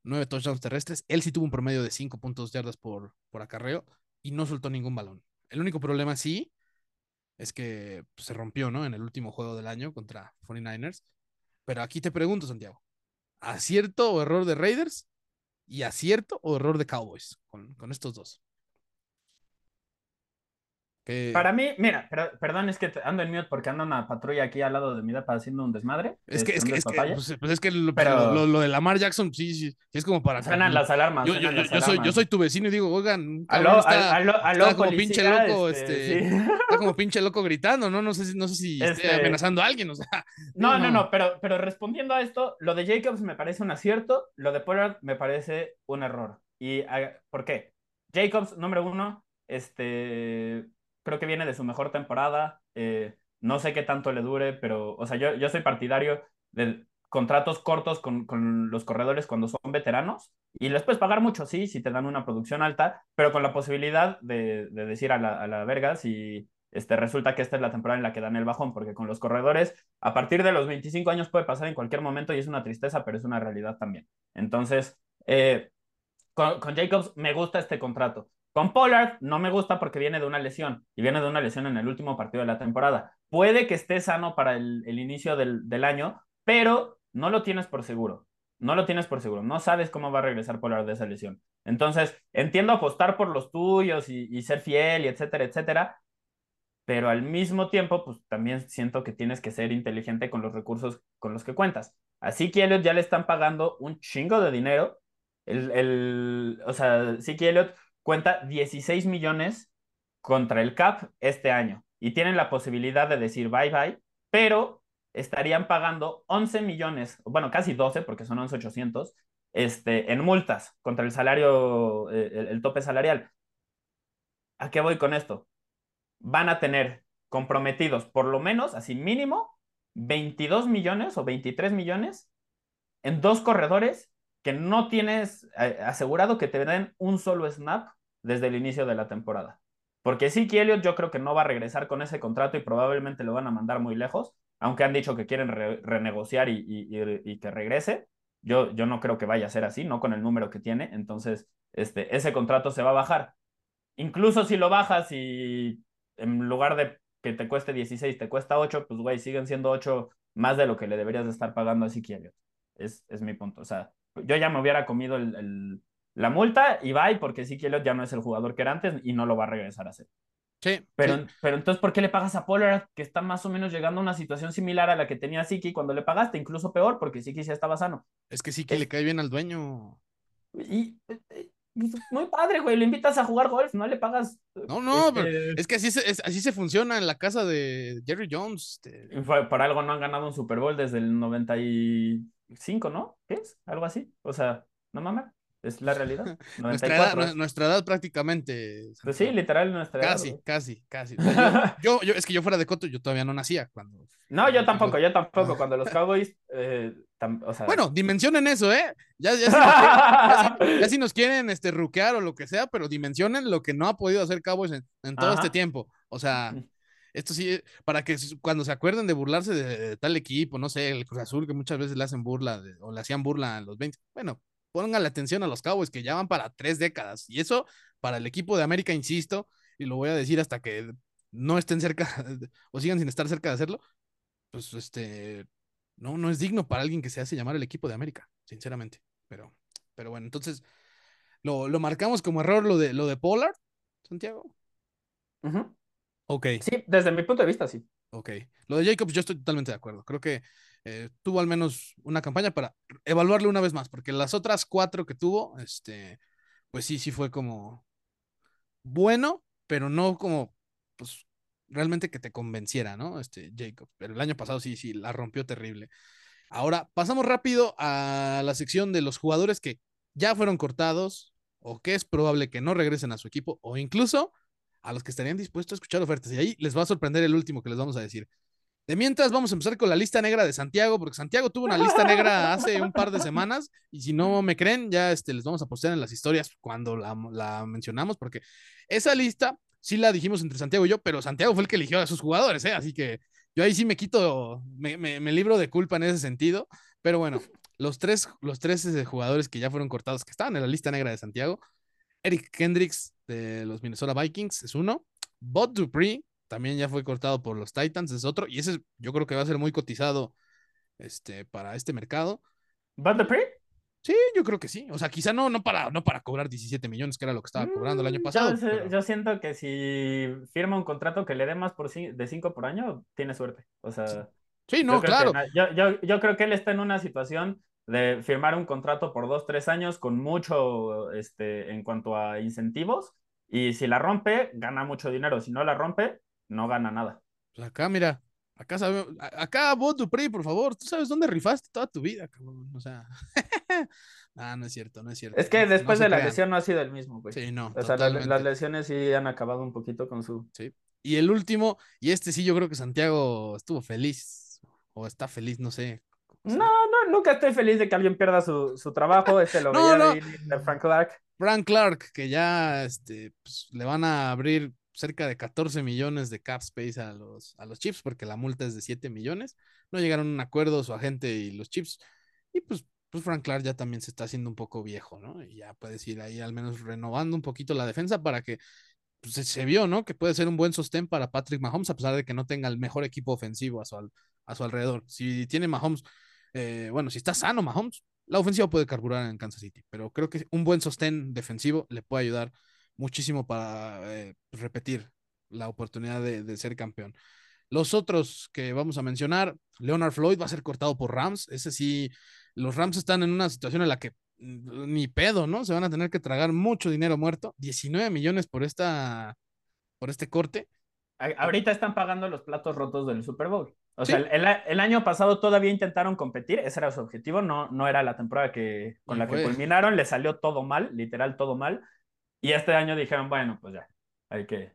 nueve touchdowns terrestres. Él sí tuvo un promedio de cinco puntos yardas por, por acarreo y no soltó ningún balón. El único problema sí es que pues, se rompió, ¿no? En el último juego del año contra 49ers. Pero aquí te pregunto, Santiago, ¿acierto o error de Raiders? ¿Y acierto o error de Cowboys con, con estos dos? Para mí, mira, perdón, es que ando en mute porque anda una patrulla aquí al lado de mi para haciendo un desmadre. Es que, es, que, es que, pues, pues, es que lo, Pero... lo, de Lamar Jackson, sí, sí, es como para. Suenan las alarmas. Yo, yo, yo, Soy, yo soy tu vecino y digo, oigan, aló, está, está como pinche loco, este, este está como pinche loco gritando, ¿no? No sé si, no sé si esté este amenazando a alguien, o sea. No, no, no, pero, pero respondiendo a esto, lo de Jacobs me parece un acierto, lo de Pollard me parece un error. ¿Y por qué? Jacobs, número uno, este creo que viene de su mejor temporada. Eh, no sé qué tanto le dure, pero, o sea, yo, yo soy partidario de contratos cortos con, con, los corredores cuando son veteranos y les puedes pagar mucho, sí, si te dan una producción alta, pero con la posibilidad de, de decir a la, a la verga si este, resulta que esta es la temporada en la que dan el bajón, porque con los corredores, a partir de los 25 años puede pasar en cualquier momento y es una tristeza, pero es una realidad también. Entonces, eh, con, con Jacobs me gusta este contrato. Con Pollard no me gusta porque viene de una lesión y viene de una lesión en el último partido de la temporada. Puede que esté sano para el, inicio del, año, pero no lo tienes por seguro. No lo tienes por seguro. No sabes cómo va a regresar Pollard de esa lesión. Entonces, entiendo apostar por los tuyos y, ser fiel y etcétera, etcétera, pero al mismo tiempo, pues también siento que tienes que ser inteligente con los recursos con los que cuentas. Así que Elliot ya le están pagando un chingo de dinero. O sea, sí que Elliot cuenta 16 millones contra el CAP este año y tienen la posibilidad de decir bye bye, pero estarían pagando 11 millones, bueno, casi 12 porque son 11,800 este, en multas contra el salario, eh, el tope salarial. ¿A qué voy con esto? van a tener comprometidos por lo menos, así mínimo, 22 millones o 23 millones en dos corredores que no tienes eh, asegurado que te den un solo snap desde el inicio de la temporada. Porque sí, Elliott yo creo que no va a regresar con ese contrato y probablemente lo van a mandar muy lejos, aunque han dicho que quieren renegociar y, que regrese. Yo, yo no creo que vaya a ser así, no con el número que tiene. Entonces, este, ese contrato se va a bajar. Incluso si lo bajas y en lugar de que te cueste 16, te cuesta 8, pues güey, siguen siendo 8 más de lo que le deberías de estar pagando a Zeke Es, es mi punto. O sea, yo ya me hubiera comido el, la multa y bye, porque Zeke ya no es el jugador que era antes y no lo va a regresar a ser. Sí. Pero, pero entonces, ¿por qué le pagas a Pollard, que está más o menos llegando a una situación similar a la que tenía Siki cuando le pagaste? Incluso peor, porque Siki ya estaba sano. Es que Siki le cae bien al dueño. Y, eh, muy padre, güey. Lo invitas a jugar golf, no le pagas. No, no, este pero es que así se, así se funciona en la casa de Jerry Jones. Este. Por algo no han ganado un Super Bowl desde el 95, ¿no? ¿Qué es? Algo así. O sea, no mames. Es la realidad. nuestra, edad, nuestra edad prácticamente. Pues sí, literal nuestra casi, edad. Casi, casi, casi. Yo, yo, es que yo fuera de Coto, yo todavía no nacía cuando. No, yo tampoco, yo tampoco. Cuando los Cowboys. Eh, o sea... Bueno, dimensionen eso, ¿eh? Ya, ya, si nos quieren, ya, si, nos quieren este, ruquear o lo que sea, pero dimensionen lo que no ha podido hacer Cowboys en, en todo este tiempo. O sea, esto sí, para que cuando se acuerden de burlarse de, tal equipo, no sé, el Cruz Azul, que muchas veces le hacen burla o le hacían burla a los 20. Bueno, pongan la atención a los Cowboys que ya van para tres décadas. Y eso, para el equipo de América, insisto, y lo voy a decir hasta que no estén cerca o sigan sin estar cerca de hacerlo, pues este, no, no es digno para alguien que se hace llamar el equipo de América, sinceramente. Pero, pero bueno, entonces, lo, marcamos como error lo de, lo de Pollard, Santiago. Ok. Sí, desde mi punto de vista, sí. Ok. Lo de Jacobs, yo estoy totalmente de acuerdo. Creo que eh, tuvo al menos una campaña para evaluarle una vez más, porque las otras cuatro que tuvo, este, pues sí, sí fue como bueno, pero no como, pues, realmente que te convenciera, ¿no? Este, Jacob. Pero el año pasado sí, sí, la rompió terrible. Ahora, pasamos rápido a la sección de los jugadores que ya fueron cortados o que es probable que no regresen a su equipo o incluso a los que estarían dispuestos a escuchar ofertas. Y ahí les va a sorprender el último que les vamos a decir. De mientras vamos a empezar con la lista negra de Santiago, porque Santiago tuvo una lista negra hace un par de semanas y si no me creen, ya este, les vamos a postear en las historias cuando la, mencionamos, porque esa lista sí la dijimos entre Santiago y yo, pero Santiago fue el que eligió a sus jugadores, ¿eh? así que yo ahí sí me quito, me, me, libro de culpa en ese sentido, pero bueno, los tres, los tres eh, jugadores que ya fueron cortados, que estaban en la lista negra de Santiago, Eric Kendricks de los Minnesota Vikings es uno, Bot Dupree también ya fue cortado por los Titans, es otro, y ese yo creo que va a ser muy cotizado este, para este mercado. ¿Bud Dupree? Sí, yo creo que sí. O sea, quizá no, no, para, no para cobrar 17 millones, que era lo que estaba cobrando el año mm, pasado. Yo, siento que si firma un contrato que le dé más por, de 5 por año, tiene suerte. O sea. Sí, no, claro. yo, yo, creo que él está en una situación de firmar un contrato por 2, 3 años con mucho este, en cuanto a incentivos. Y si la rompe, gana mucho dinero. Si no la rompe, no gana nada. Pues acá, mira, acá sabemos, acá vos Dupree, por favor, tú sabes dónde rifaste toda tu vida, cabrón. O sea, ah, no es cierto, no es cierto. Es que después de la lesión no ha sido el mismo, güey. Sí, no. O sea, las lesiones sí han acabado un poquito con su. Sí. Y el último, y este sí, yo creo que Santiago estuvo feliz, o está feliz, no sé. No, no, nunca estoy feliz de que alguien pierda su, su trabajo. Este lo veía de Frank Clark. Frank Clark, que ya este, pues, le van a abrir cerca de 14 millones de cap space a los, a los chips, porque la multa es de 7 millones. No llegaron a un acuerdo su agente y los chips. Y pues pues Frank Clark ya también se está haciendo un poco viejo, ¿no? Y ya puedes ir ahí al menos renovando un poquito la defensa para que pues, se, vio, ¿no? Que puede ser un buen sostén para Patrick Mahomes a pesar de que no tenga el mejor equipo ofensivo a su, a su alrededor. Si tiene Mahomes, eh, bueno, si está sano Mahomes, la ofensiva puede carburar en Kansas City, pero creo que un buen sostén defensivo le puede ayudar muchísimo para eh, repetir la oportunidad de, ser campeón. Los otros que vamos a mencionar, Leonard Floyd va a ser cortado por Rams. Ese sí, los Rams están en una situación en la que mm, ni pedo, ¿no? Se van a tener que tragar mucho dinero muerto. 19 millones por esta, por este corte. Ahorita están pagando los platos rotos del Super Bowl. O sea, el, año pasado todavía intentaron competir, ese era su objetivo, no, no era la temporada que, con la que culminaron, le salió todo mal, literal todo mal. Y este año dijeron, bueno, pues ya, hay que,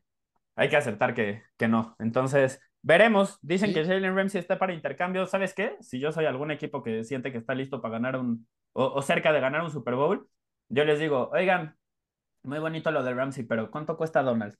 hay que aceptar que, que no. Entonces, veremos. Dicen que Jalen Ramsey está para intercambio. ¿Sabes qué? Si yo soy algún equipo que siente que está listo para ganar un, o, cerca de ganar un Super Bowl, yo les digo, oigan, muy bonito lo de Ramsey, pero ¿cuánto cuesta Donald?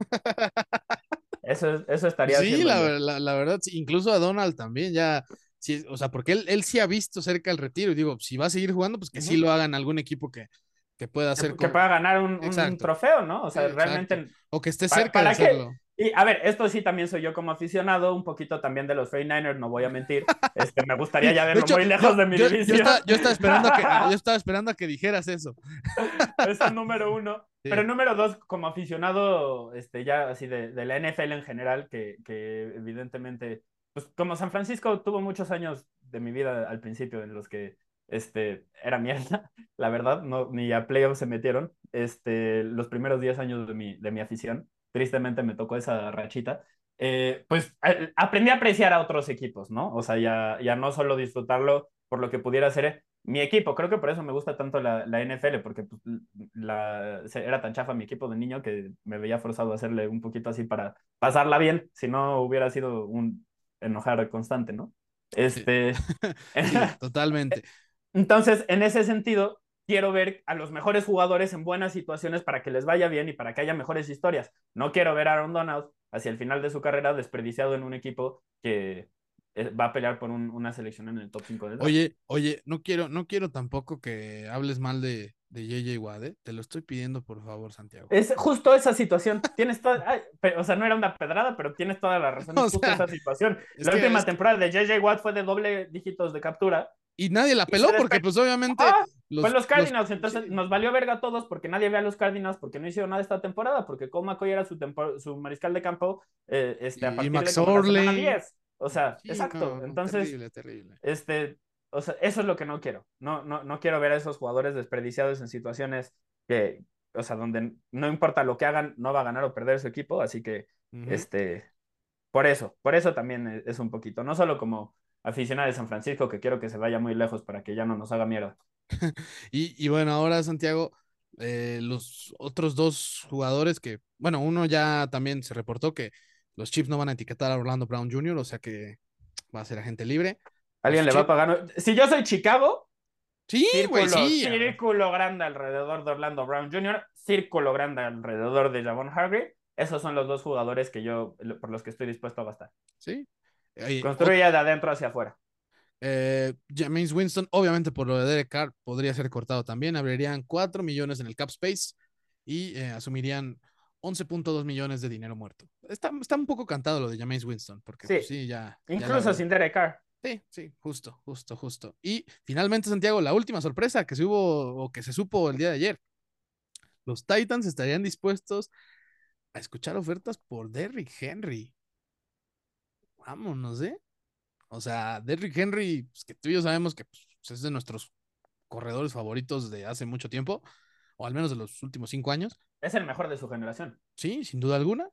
Eso, eso estaría. Sí, la, la, verdad, incluso a Donald también ya. Sí, o sea, porque él, él sí ha visto cerca el retiro. Y digo, si va a seguir jugando, pues que sí lo hagan algún equipo que, que pueda hacer. Que, pueda ganar un, trofeo, ¿no? O sea, realmente. O que esté cerca de hacerlo. Y a ver, esto sí también soy yo como aficionado, un poquito también de los 49ers, no voy a mentir. Este, me gustaría ya verlo muy lejos de mi división. Yo estaba, esperando a que, yo estaba esperando a que dijeras eso. Es el número uno. Pero número dos, como aficionado, este, ya así de, de la NFL en general, que, que evidentemente, pues como San Francisco tuvo muchos años de mi vida al principio en los que este, era mierda, la verdad, no, ni a playoffs se metieron, este, los primeros 10 años de mi, de mi afición, tristemente me tocó esa rachita, eh, pues aprendí a apreciar a otros equipos, ¿no? O sea, ya, ya no solo disfrutarlo por lo que pudiera ser mi equipo, creo que por eso me gusta tanto la, la NFL, porque pues, la, era tan chafa mi equipo de niño que me veía forzado a hacerle un poquito así para pasarla bien, si no hubiera sido un enojar constante, ¿no? Este... totalmente. Entonces, en ese sentido, quiero ver a los mejores jugadores en buenas situaciones para que les vaya bien y para que haya mejores historias. No quiero ver a Aaron Donald hacia el final de su carrera desperdiciado en un equipo que eh, va a pelear por una selección en el top 5 de Oye, oye, no quiero, no quiero tampoco que hables mal de, de JJ Watt, ¿eh? te lo estoy pidiendo por favor, Santiago. Es justo esa situación. Tienes toda, o sea, no era una pedrada, pero tienes toda la razón. Es justo esa situación. La última temporada de JJ Watt fue de doble dígitos de captura y nadie la peló porque, pues, obviamente. Ah, los, los Cardinals. Entonces, nos valió verga a todos porque nadie ve a los Cardinals porque no hicieron nada esta temporada. Porque Cole McCoy era su, su mariscal de campo eh, este, a partir Max de 10. O sea, exacto. Entonces, terrible, terrible. Este, o sea, eso es lo que no quiero. No, no, no quiero ver a esos jugadores desperdiciados en situaciones que, o sea, donde no importa lo que hagan, no va a ganar o perder su equipo. Así que, este, por eso, por eso también es un poquito. No solo como aficionada de San Francisco que quiero que se vaya muy lejos para que ya no nos haga mierda. y, bueno, ahora Santiago, eh, los otros dos jugadores que, bueno, uno ya también se reportó que los Chiefs no van a etiquetar a Orlando Brown Jr., o sea que va a ser agente libre. ¿Alguien le va a pagar? Si yo soy Chicago, sí, círculo, sí. círculo grande alrededor de Orlando Brown Jr., círculo grande alrededor de Javon Hargrave. Esos son los dos jugadores que yo, por los que estoy dispuesto a gastar. Sí, Construye de adentro hacia afuera. Eh, James Winston, obviamente por lo de Derek Carr, podría ser cortado también. Abrirían 4 millones en el cap space y eh, asumirían 11.2 millones de dinero muerto. Está, está, un poco cantado lo de James Winston, porque sí, pues, ya. Incluso sin Derek Carr. Sí, sí, justo, justo, justo. Y finalmente, Santiago, la última sorpresa que se hubo o que se supo el día de ayer. Los Titans estarían dispuestos a escuchar ofertas por Derrick Henry vámonos, ¿eh? O sea, Derrick Henry, pues, que tú y yo sabemos que pues, es de nuestros corredores favoritos de hace mucho tiempo, o al menos de los últimos cinco años. Es el mejor de su generación. Sí, sin duda alguna.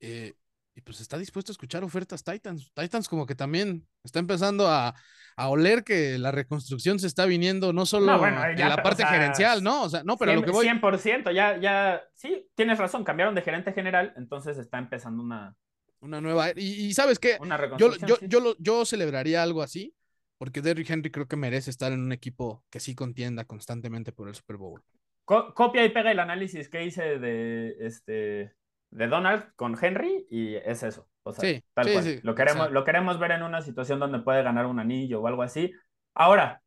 Eh, y pues está dispuesto a escuchar ofertas Titans. Titans como que también está empezando a, oler que la reconstrucción se está viniendo no solo en la parte gerencial, ¿no? O sea, no, pero lo que voy... 100%, ya, ya, sí, tienes razón, cambiaron de gerente general, entonces está empezando una, una nueva. Y, sabes qué, yo, yo, yo, yo, celebraría algo así, porque Derrick Henry creo que merece estar en un equipo que sí contienda constantemente por el Super Bowl. copia y pega el análisis que hice de este de Donald con Henry y es eso. O sea, tal cual. lo, queremos, lo queremos ver en una situación donde puede ganar un anillo o algo así. Ahora,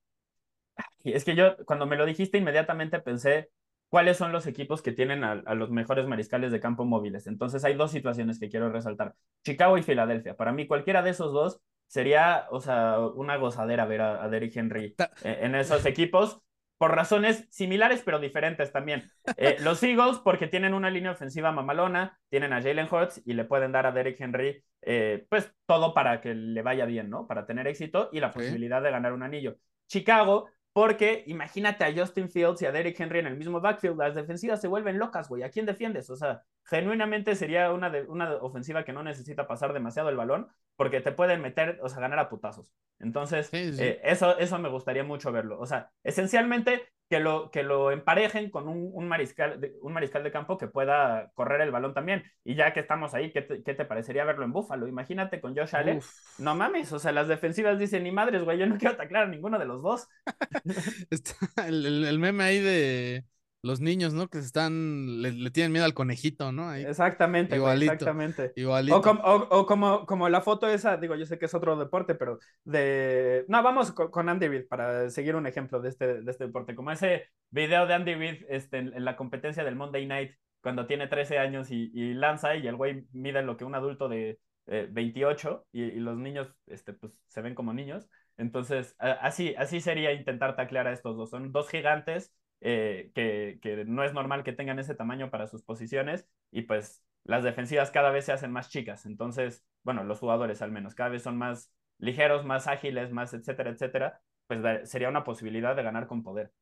es que yo, cuando me lo dijiste, inmediatamente pensé cuáles son los equipos que tienen a, los mejores mariscales de campo móviles. Entonces hay dos situaciones que quiero resaltar, Chicago y Filadelfia. Para mí cualquiera de esos dos sería, o sea, una gozadera ver a, Derrick Henry en, esos equipos por razones similares pero diferentes también. Eh, los Eagles porque tienen una línea ofensiva mamalona, tienen a Jalen Hurts y le pueden dar a Derrick Henry eh, pues todo para que le vaya bien, ¿no? Para tener éxito y la posibilidad de ganar un anillo. Chicago porque imagínate a Justin Fields y a Derrick Henry en el mismo backfield. Las defensivas se vuelven locas, güey. ¿A quién defiendes? O sea, genuinamente sería una, de, una ofensiva que no necesita pasar demasiado el balón porque te pueden meter, o sea, ganar a putazos. Entonces, eh, eso, eso me gustaría mucho verlo. O sea, esencialmente que lo, que lo emparejen con un, mariscal, de, un mariscal de campo que pueda correr el balón también. Y ya que estamos ahí, ¿qué te, parecería verlo en Búfalo? Imagínate con Josh Allen. No mames, o sea, las defensivas dicen, ni madres, güey, yo no quiero taclar a ninguno de los dos. el, meme ahí de los niños, ¿no? Que están, le, tienen miedo al conejito, ¿no? Exactamente, igualito, exactamente. Igualito. O, como, como la foto esa, digo, yo sé que es otro deporte, pero de... No, vamos con, Andy Reid para seguir un ejemplo de este, de este deporte. Como ese video de Andy Reid este, en, la competencia del Monday Night, cuando tiene 13 años y, lanza y el güey mide lo que un adulto de 28 eh, y, los niños, este, pues, se ven como niños. Entonces, así, así sería intentar taclear a estos dos. Son dos gigantes eh, que, no es normal que tengan ese tamaño para sus posiciones y pues las defensivas cada vez se hacen más chicas. Entonces, bueno, los jugadores al menos cada vez son más ligeros, más ágiles, más etcétera, etcétera. Pues sería una posibilidad de ganar con poder.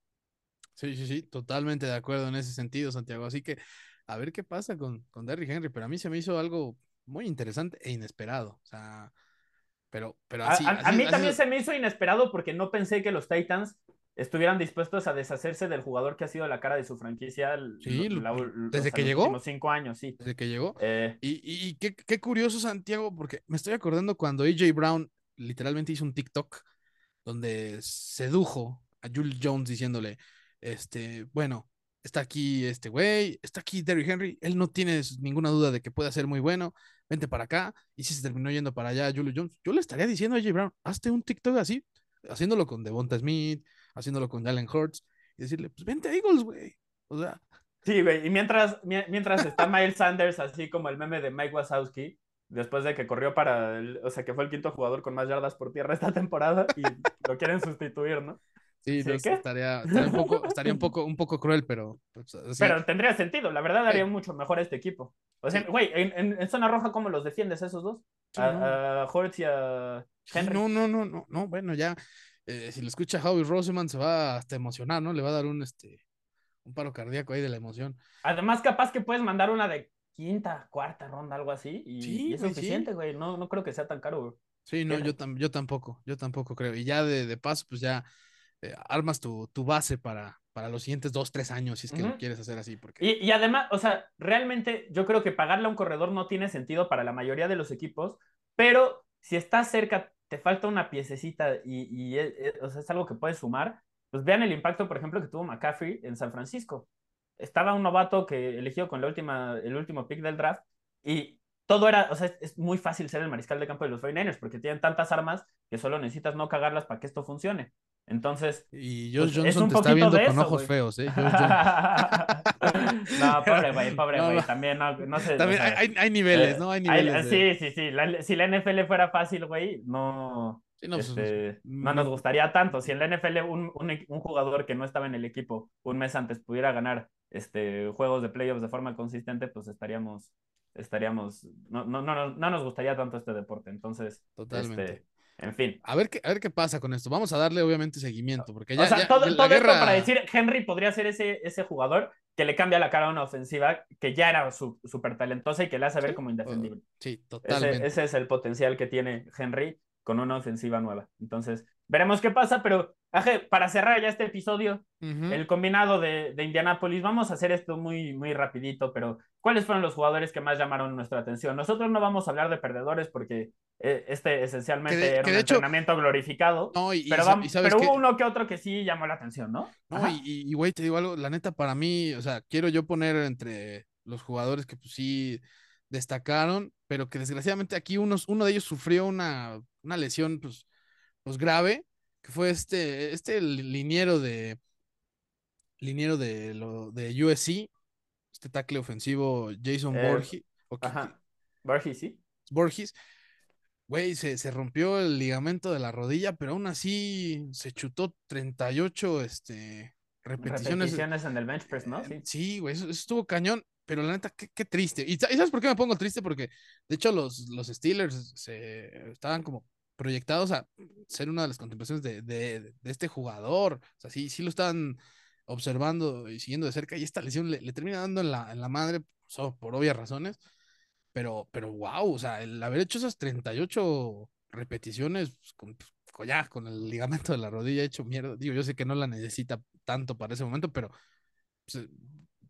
Sí, sí, sí, totalmente de acuerdo en ese sentido, Santiago. Así que a ver qué pasa con, con Derrick Henry, pero a mí se me hizo algo muy interesante e inesperado. O sea, pero, pero así. A, mí también se me hizo inesperado porque no pensé que los Titans estuvieran dispuestos a deshacerse del jugador que ha sido la cara de su franquicia desde que llegó. Los cinco años, sí. Desde que llegó. Eh, y, qué, curioso, Santiago, porque me estoy acordando cuando AJ Brown literalmente hizo un TikTok donde sedujo a Jules Jones diciéndole, este, bueno, está aquí este güey, está aquí Derrick Henry, él no tiene ninguna duda de que pueda ser muy bueno, vente para acá, y si se terminó yendo para allá Jules Jones, yo le estaría diciendo a AJ Brown, hazte un TikTok así, haciéndolo con Devonta Smith, haciéndolo con Jalen Hurts y decirle, pues vente a Eagles, güey. O sea. Sí, güey. Y mientras, mientras está Miles Sanders, así como el meme de Mike Wazowski, después de que corrió para, el, o sea, que fue el quinto jugador con más yardas por tierra esta temporada y lo quieren sustituir, ¿no? Sí, estaría, un, poco, estaría un, poco, un poco cruel, pero. Pues, pero tendría sentido, la verdad haría mucho mejor este equipo. O sea, güey, en, zona roja, ¿cómo los defiendes esos dos? a, Hurts y a Henry. no, no, no, no, no, bueno, ya eh, si lo escucha Howie Roseman se va hasta emocionar, ¿no? Le va a dar un, este, un paro cardíaco ahí de la emoción. Además, capaz que puedes mandar una de quinta, cuarta ronda, algo así, y, es suficiente, güey. No, no creo que sea tan caro, güey. Sí, no, yo, yo tampoco, yo tampoco creo. Y ya de, paso, pues ya eh, armas tu, base para, para los siguientes dos, tres años, si es que lo quieres hacer así. Porque... Y, y, además, o sea, realmente yo creo que pagarle a un corredor no tiene sentido para la mayoría de los equipos, pero si estás cerca te falta una piececita y, es, algo que puedes sumar, pues vean el impacto, por ejemplo, que tuvo McCaffrey en San Francisco. Estaba un novato que eligió con la última, el último pick del draft y todo era, o sea, es, muy fácil ser el mariscal de campo de los 49ers porque tienen tantas armas que solo necesitas no cagarlas para que esto funcione. Entonces. Y Josh pues, Johnson te está viendo con ojos feos, ¿eh? no, pobre güey, pobre güey. También, no, no sé. También hay, hay, niveles, ¿no? Hay niveles. Sí, sí, sí. si la NFL fuera fácil, güey, no. no, pues, este, no, nos gustaría tanto. Si en la NFL un, un, un, jugador que no estaba en el equipo un mes antes pudiera ganar este, juegos de playoffs de forma consistente, pues estaríamos, estaríamos, no, no, no, no nos gustaría tanto este deporte. Entonces, Totalmente. Este, en fin. A ver, qué, a ver qué pasa con esto. Vamos a darle, obviamente, seguimiento. Porque ya, o sea, todo, esto para decir, Henry podría ser ese, ese jugador que le cambia la cara a una ofensiva que ya era súper talentosa y que le hace ver como indefendible. Sí, totalmente. ese, es el potencial que tiene Henry con una ofensiva nueva. Entonces, veremos qué pasa, pero Aje, para cerrar ya este episodio, el combinado de, de Indianapolis, vamos a hacer esto muy, muy rapidito, pero ¿cuáles fueron los jugadores que más llamaron nuestra atención? Nosotros no vamos a hablar de perdedores porque eh, este esencialmente era un entrenamiento glorificado, pero, pero hubo uno que otro que sí llamó la atención, ¿no? No, y güey, te digo algo, la neta para mí, o sea, quiero yo poner entre los jugadores que pues sí destacaron, pero que desgraciadamente aquí unos, uno de ellos sufrió una, una lesión pues, pues grave que fue este, este liniero de liniero de, lo, de USC, este tackle ofensivo Jason Eh, Borges. Ajá. Borges, sí. Borges, güey, se, se rompió el ligamento de la rodilla, pero aún así se chutó 38 este, repeticiones. Repeticiones en el bench press, ¿no? Sí. Sí, güey, eso, eso estuvo cañón, pero la neta, qué, qué triste. ¿Y, y sabes por qué me pongo triste? Porque, de hecho, los, los Steelers se, estaban como proyectados a ser una de las contemplaciones de, de, de este jugador. O sea, sí, sí lo estaban observando y siguiendo de cerca, y esta lesión le, le termina dando en la, en la madre, so- por obvias razones. Pero, pero wow, o sea, el haber hecho esas 38 repeticiones pues, con, con- ya con el ligamento de la rodilla hecho mierda. Digo, yo sé que no la necesita tanto para ese momento, pero pues,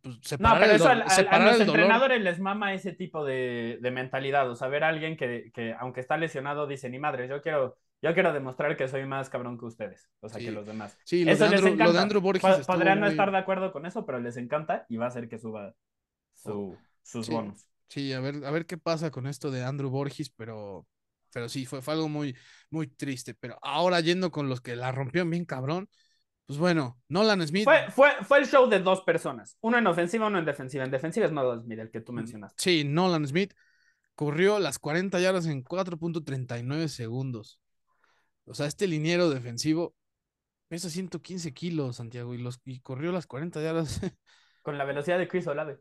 pues, No, pero eso al- a, los entrenadores les mama ese tipo de, de mentalidad. O sea, ver a alguien que, que, aunque está lesionado, dice, ni madre, yo quiero, yo quiero demostrar que soy más cabrón que ustedes. O sea, Sí. que los demás. Sí, lo eso de les Andrew, lo de encanta. Andrew Borges Po- estuvo Podrán no muy- estar de acuerdo con eso, pero les encanta y va a hacer que suba su, sus Sí. bonos. Sí, a ver, a ver qué pasa con esto de Andrew Borges, pero, pero sí, fue, fue algo muy, muy triste. Pero ahora yendo con los que la rompieron bien cabrón, pues bueno, Nolan Smith. Fue, fue, fue el show de dos personas. Uno en ofensiva, uno en defensiva. En defensiva es Nolan Smith, el que tú mencionaste. Sí, Nolan Smith corrió las 40 yardas en 4.39 segundos. O sea, este liniero defensivo pesa 115 kilos, Santiago, y, los, y corrió las 40 yardas. Con la velocidad de Chris Olave.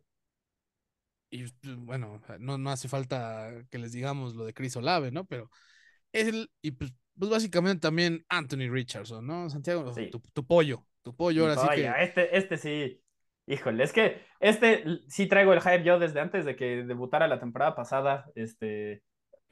y pues, bueno, no, no hace falta que les digamos lo de Chris Olave, ¿no? Pero él, y pues, pues básicamente también Anthony Richardson, ¿no? Santiago, Sí. tu, tu pollo, tu pollo, ahora sí Oye, que. este, este sí. Híjole, es que este sí traigo el hype yo desde antes de que debutara la temporada pasada. Este,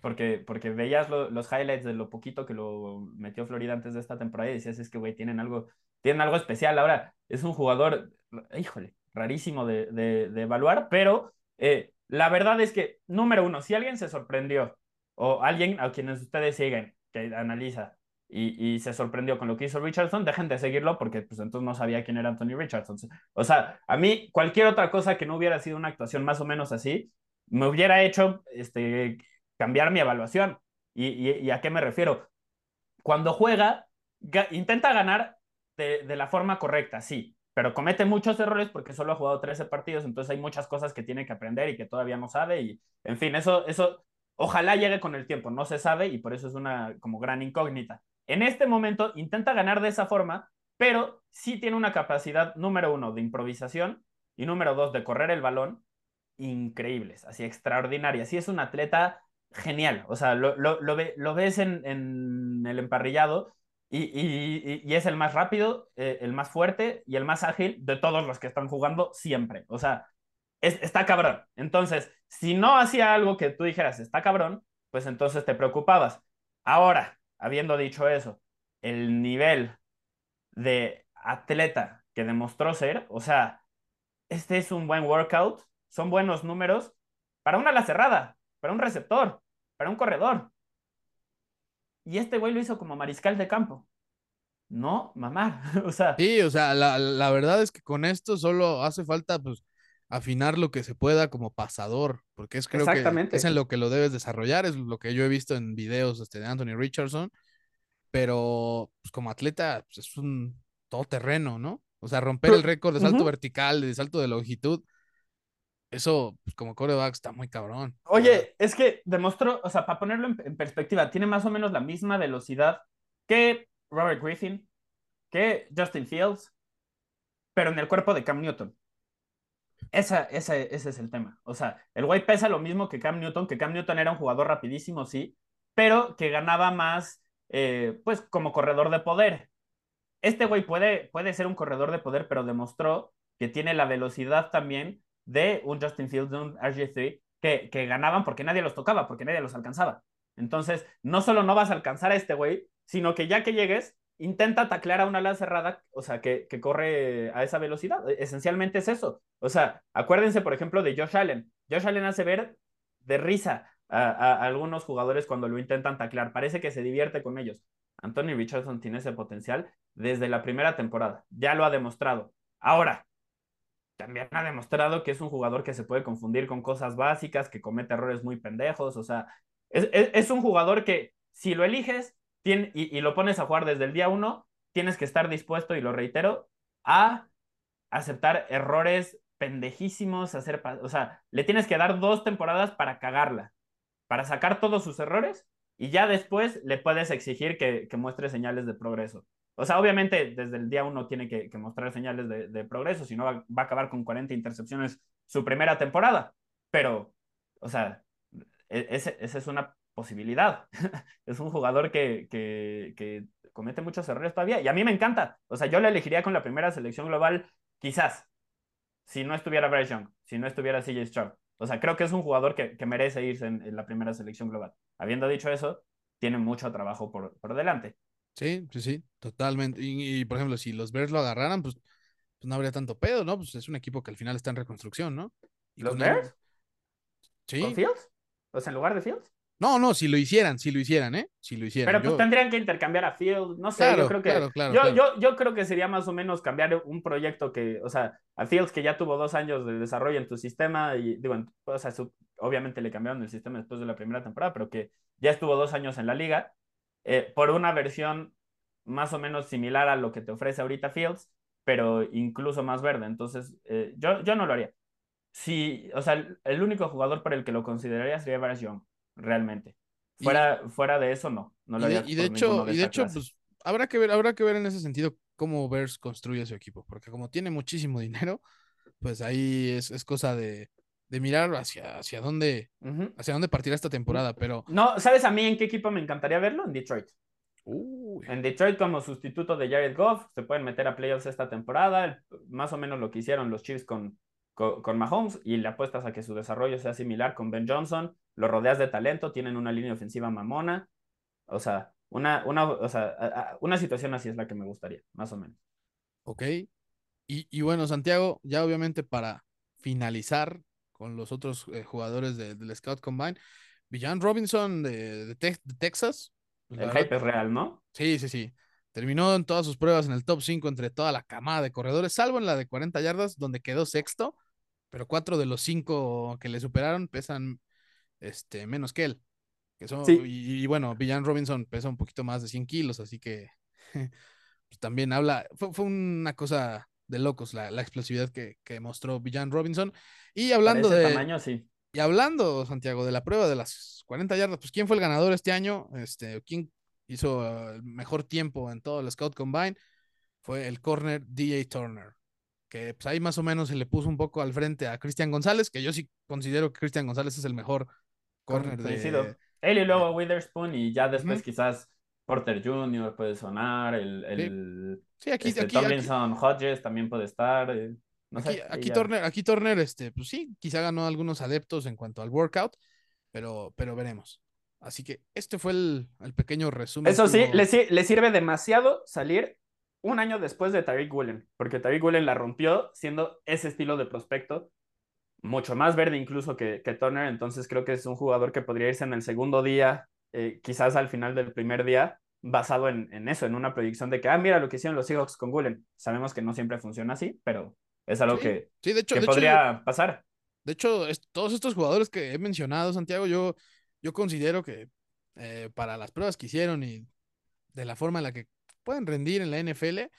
porque, porque veías lo- los highlights de lo poquito que lo metió Florida antes de esta temporada y decías, es que, güey, tienen algo, tienen algo especial. Ahora, es un jugador, híjole, rarísimo de, de, de evaluar, pero eh, la verdad es que, número uno, si alguien se sorprendió, o alguien a quienes ustedes siguen, que analiza, y, y se sorprendió con lo que hizo Richardson, dejen de seguirlo porque pues entonces no sabía quién era Anthony Richardson. O sea, a mí cualquier otra cosa que no hubiera sido una actuación más o menos así, me hubiera hecho este, cambiar mi evaluación. ¿Y, y, y a qué me refiero? Cuando juega, ga- intenta ganar de, de la forma correcta, sí, pero comete muchos errores porque solo ha jugado 13 partidos, entonces hay muchas cosas que tiene que aprender y que todavía no sabe y, en fin, eso, eso ojalá llegue con el tiempo, no se sabe y por eso es una como gran incógnita. En este momento intenta ganar de esa forma, pero sí tiene una capacidad, número uno, de improvisación y número dos, de correr el balón, increíbles, así extraordinarias. Sí es un atleta genial, o sea, lo, lo, lo, ve, lo ves en, en, el emparrillado y, y, y, es el más rápido, eh, el más fuerte y el más ágil de todos los que están jugando siempre. O sea, es, está cabrón. Entonces, si no hacía algo que tú dijeras, está cabrón, pues entonces te preocupabas. Ahora, habiendo dicho eso, el nivel de atleta que demostró ser, o sea, este es un buen workout, son buenos números para una ala cerrada, para un receptor, para un corredor. Y este güey lo hizo como mariscal de campo. No, mamá. o sea. Sí, o sea, la, la, verdad es que con esto solo hace falta, pues, afinar lo que se pueda como pasador, porque es creo que es en lo que lo debes desarrollar, es lo que yo he visto en videos este, de Anthony Richardson, pero pues, como atleta pues, es un todoterreno, ¿no? O sea, romper el récord de salto uh -huh. vertical, de salto de longitud, eso pues, como coreback está muy cabrón. Oye, es que demostró, o sea, para ponerlo en, en, perspectiva, tiene más o menos la misma velocidad que Robert Griffin, que Justin Fields, pero en el cuerpo de Cam Newton. Esa, esa, ese es el tema. O sea, el güey pesa lo mismo que Cam Newton, que Cam Newton era un jugador rapidísimo, sí, pero que ganaba más, eh, pues, como corredor de poder. Este güey puede, puede ser un corredor de poder, pero demostró que tiene la velocidad también de un Justin Fields, de un RG3, que, que ganaban porque nadie los tocaba, porque nadie los alcanzaba. Entonces, no solo no vas a alcanzar a este güey, sino que ya que llegues, intenta taclear a una ala cerrada, o sea, que, que, corre a esa velocidad. Esencialmente es eso. O sea, acuérdense, por ejemplo, de Josh Allen. Josh Allen hace ver de risa a, algunos jugadores cuando lo intentan taclear. Parece que se divierte con ellos. Anthony Richardson tiene ese potencial desde la primera temporada. Ya lo ha demostrado. Ahora, también ha demostrado que es un jugador que se puede confundir con cosas básicas, que comete errores muy pendejos. O sea, es, es un jugador que si lo eliges, y, lo pones a jugar desde el día uno, tienes que estar dispuesto, y lo reitero, a aceptar errores pendejísimos, hacer, o sea, le tienes que dar dos temporadas para cagarla, para sacar todos sus errores y ya después le puedes exigir que, que muestre señales de progreso. O sea, obviamente desde el día uno tiene que, mostrar señales de, de, progreso, si no va, va, a acabar con 40 intercepciones su primera temporada. Pero, o sea, e, esa es una posibilidad. es un jugador que, que, que, comete muchos errores todavía y a mí me encanta. O sea, yo le elegiría con la primera selección global, quizás, si no estuviera Bryce Young, si no estuviera CJ Stroud. O sea, creo que es un jugador que, que merece irse en, en, la primera selección global. Habiendo dicho eso, tiene mucho trabajo por, por delante. Sí, sí, sí, totalmente. Y, y, por ejemplo, si los Bears lo agarraran, pues, pues, no habría tanto pedo, ¿no? Pues es un equipo que al final está en reconstrucción, ¿no? Y ¿Los Bears? Sí. ¿Con Fields? O sea, en lugar de Fields. No, no, si lo hicieran, si lo hicieran, ¿eh? Si lo hicieran. Pero pues yo... tendrían que intercambiar a Fields, no sé, claro, yo creo que. Claro, claro, yo, yo, yo creo que sería más o menos cambiar un proyecto que, o sea, a Fields que ya tuvo dos años de desarrollo en tu sistema, y digo, o sea, su, obviamente le cambiaron el sistema después de la primera temporada, pero que ya estuvo dos años en la liga, eh, por una versión más o menos similar a lo que te ofrece ahorita Fields, pero incluso más verde. Entonces, eh, yo, yo no lo haría. Si, o sea, el, único jugador por el que lo consideraría sería Young, realmente. Fuera, y, fuera de eso, no. no lo y, de, y de hecho, de y de hecho pues, habrá que ver, habrá que ver en ese sentido cómo Bears construye su equipo, porque como tiene muchísimo dinero, pues ahí es, es cosa de, de mirar hacia, hacia dónde, uh -huh. hacia dónde partirá esta temporada, pero. No, ¿sabes a mí en qué equipo me encantaría verlo? En Detroit. Uy. En Detroit como sustituto de Jared Goff, se pueden meter a playoffs esta temporada, más o menos lo que hicieron los Chiefs con, con, con, Mahomes, y le apuestas a que su desarrollo sea similar con Ben Johnson, lo rodeas de talento, tienen una línea ofensiva mamona, o sea, una, una, o sea, una situación así es la que me gustaría, más o menos. Ok, y, y bueno, Santiago, ya obviamente para finalizar con los otros eh, jugadores de, del Scout Combine, Villan Robinson de, de, te de Texas, el verdad, hype es real, ¿no? Sí, sí, sí. Terminó en todas sus pruebas en el top 5 entre toda la camada de corredores, salvo en la de 40 yardas, donde quedó sexto, pero cuatro de los cinco que le superaron pesan este, menos que él. Que son, sí. y, y, bueno, Villan Robinson pesa un poquito más de 100 kilos, así que pues, también habla, fue, fue, una cosa de locos la, la explosividad que, que, mostró Villan Robinson. Y hablando de... Tamaño, sí. Y hablando, Santiago, de la prueba de las 40 yardas, pues ¿quién fue el ganador este año? Este, ¿Quién hizo uh, el mejor tiempo en todo el Scout Combine? Fue el corner DJ Turner, que pues ahí más o menos se le puso un poco al frente a Cristian González, que yo sí considero que Cristian González es el mejor corner de... Él y luego Witherspoon y ya después uh -huh. quizás Porter Jr. puede sonar, el, el sí. Sí, aquí, este, aquí, Tomlinson aquí. Hodges también puede estar. Eh. No aquí, sé, aquí, Turner, aquí Turner, este, pues sí, quizá ganó algunos adeptos en cuanto al workout, pero, pero veremos. Así que este fue el, el pequeño resumen. Eso sí, le, le, sirve demasiado salir un año después de Tariq Woolen, porque Tariq Woolen la rompió siendo ese estilo de prospecto, mucho más verde incluso que, que Turner, entonces creo que es un jugador que podría irse en el segundo día, eh, quizás al final del primer día, basado en, en, eso, en una proyección de que, ah, mira lo que hicieron los Seahawks con Woolen. Sabemos que no siempre funciona así, pero es algo sí, que, sí, de hecho, que de podría hecho, pasar. De hecho, es, todos estos jugadores que he mencionado, Santiago, yo, yo considero que eh, para las pruebas que hicieron y de la forma en la que pueden rendir en la NFL,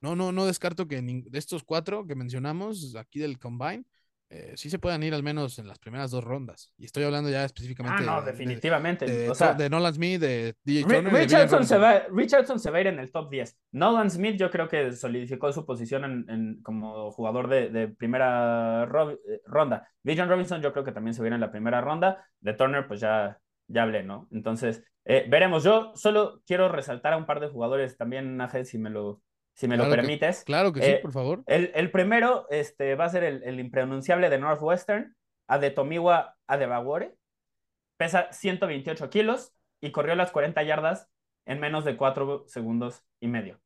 no, no, no descarto que de estos cuatro que mencionamos aquí del Combine, eh, sí se puedan ir al menos en las primeras dos rondas. Y estoy hablando ya específicamente. Ah, no, de, definitivamente. De, de, o sea, de, Nolan Smith, de DJ Turner, Richardson, se va, Richardson se va a ir en el top 10. Nolan Smith, yo creo que solidificó su posición en, en como jugador de, primera ro eh, ronda. Dijon Robinson, yo creo que también se va a ir en la primera ronda. De Turner, pues ya, ya hablé, ¿no? Entonces, eh, veremos. Yo solo quiero resaltar a un par de jugadores también, Naje, si me lo, si me claro lo permites. Que, claro que sí, eh, por favor. El, el, primero este, va a ser el, el impronunciable de Northwestern, Adetomiwa Adebayor. Pesa 128 kilos y corrió las 40 yardas en menos de 4 segundos y medio.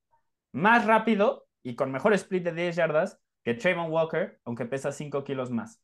Más rápido y con mejor split de 10 yardas que Trayvon Walker, aunque pesa 5 kilos más.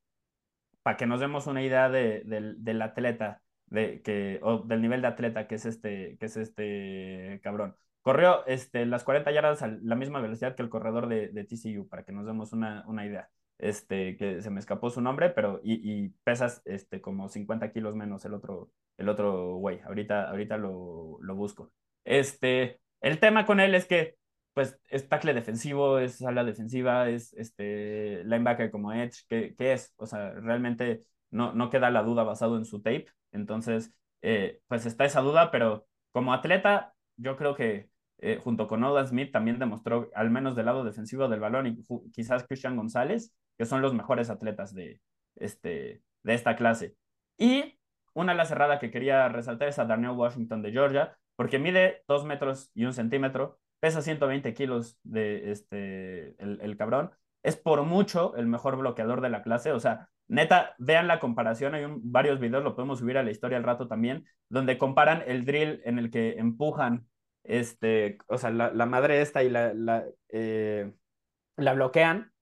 Para que nos demos una idea de, de, del atleta, de, que, o del nivel de atleta que es este, que es este cabrón. Corrió este, las 40 yardas a la misma velocidad que el corredor de, de TCU, para que nos demos una, una, idea. Este, que se me escapó su nombre, pero y, y, pesas este, como 50 kilos menos el otro, el otro güey. Ahorita, ahorita lo, lo busco. Este, el tema con él es que pues es tackle defensivo, es ala defensiva, es este linebacker como edge, ¿qué, qué es? O sea, realmente no, no queda la duda basado en su tape. Entonces, eh, pues está esa duda, pero como atleta, yo creo que eh, junto con Oda Smith también demostró, al menos del lado defensivo del balón, y quizás Christian González, que son los mejores atletas de, este, de esta clase. Y una ala cerrada que quería resaltar es a Daniel Washington de Georgia, porque mide dos metros y un centímetro, pesa 120 kilos de este, el, cabrón, es por mucho el mejor bloqueador de la clase, o sea, neta, vean la comparación, hay varios videos, lo podemos subir a la historia al rato también, donde comparan el drill en el que empujan, este, o sea, la, madre esta y la, la, eh, la bloquean,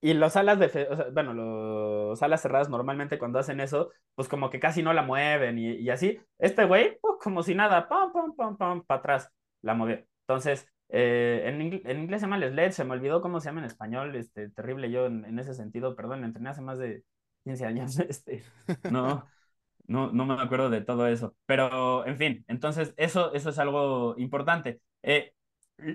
y los alas de, bueno, los alas cerradas normalmente cuando hacen eso, pues como que casi no la mueven y, y así. Este güey, pues, como si nada, pam, pam, pam, pam, para atrás, la movió. Entonces, eh, en, en, inglés se llama LED, se me olvidó cómo se llama en español, este, terrible yo en, ese sentido, perdón, entrené hace más de 15 años, este, no, no, no me acuerdo de todo eso, pero en fin, entonces eso, eso es algo importante. Eh,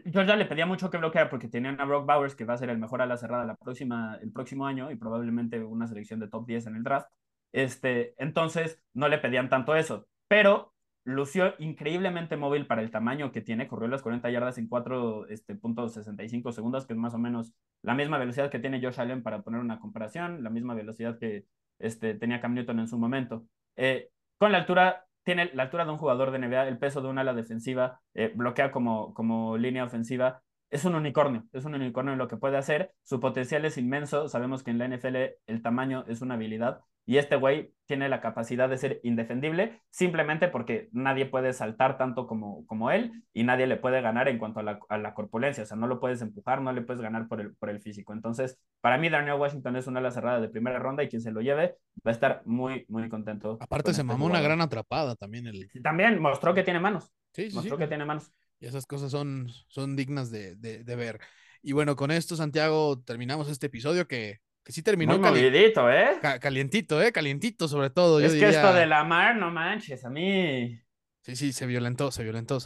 yo ya le pedía mucho que bloquear porque tenían a Brock Bowers, que va a ser el mejor a la cerrada la próxima, el próximo año y probablemente una selección de top 10 en el draft. Este, entonces no le pedían tanto eso, pero lució increíblemente móvil para el tamaño que tiene, corrió las 40 yardas en 4.65 este, segundos, que es más o menos la misma velocidad que tiene Josh Allen para poner una comparación, la misma velocidad que este, tenía Cam Newton en su momento. Eh, con la altura, tiene la altura de un jugador de NBA, el peso de una ala defensiva, eh, bloquea como, como línea ofensiva, es un unicornio, es un unicornio en lo que puede hacer, su potencial es inmenso, sabemos que en la NFL el tamaño es una habilidad, y este güey tiene la capacidad de ser indefendible simplemente porque nadie puede saltar tanto como, como él y nadie le puede ganar en cuanto a la, a la, corpulencia. O sea, no lo puedes empujar, no le puedes ganar por el, por el físico. Entonces, para mí, Daniel Washington es una ala cerrada de primera ronda y quien se lo lleve va a estar muy, muy contento. Aparte, se este mamó una gran atrapada también. El... También mostró que tiene manos. Sí, sí Mostró que tiene manos. Y esas cosas son, son dignas de, de, de ver. Y bueno, con esto, Santiago, terminamos este episodio que que sí terminó Muy ¿eh? calientito, ¿eh? Calientito sobre todo. Es que esto de la mar, no manches, a mí. Sí, sí, se violentó, se violentó.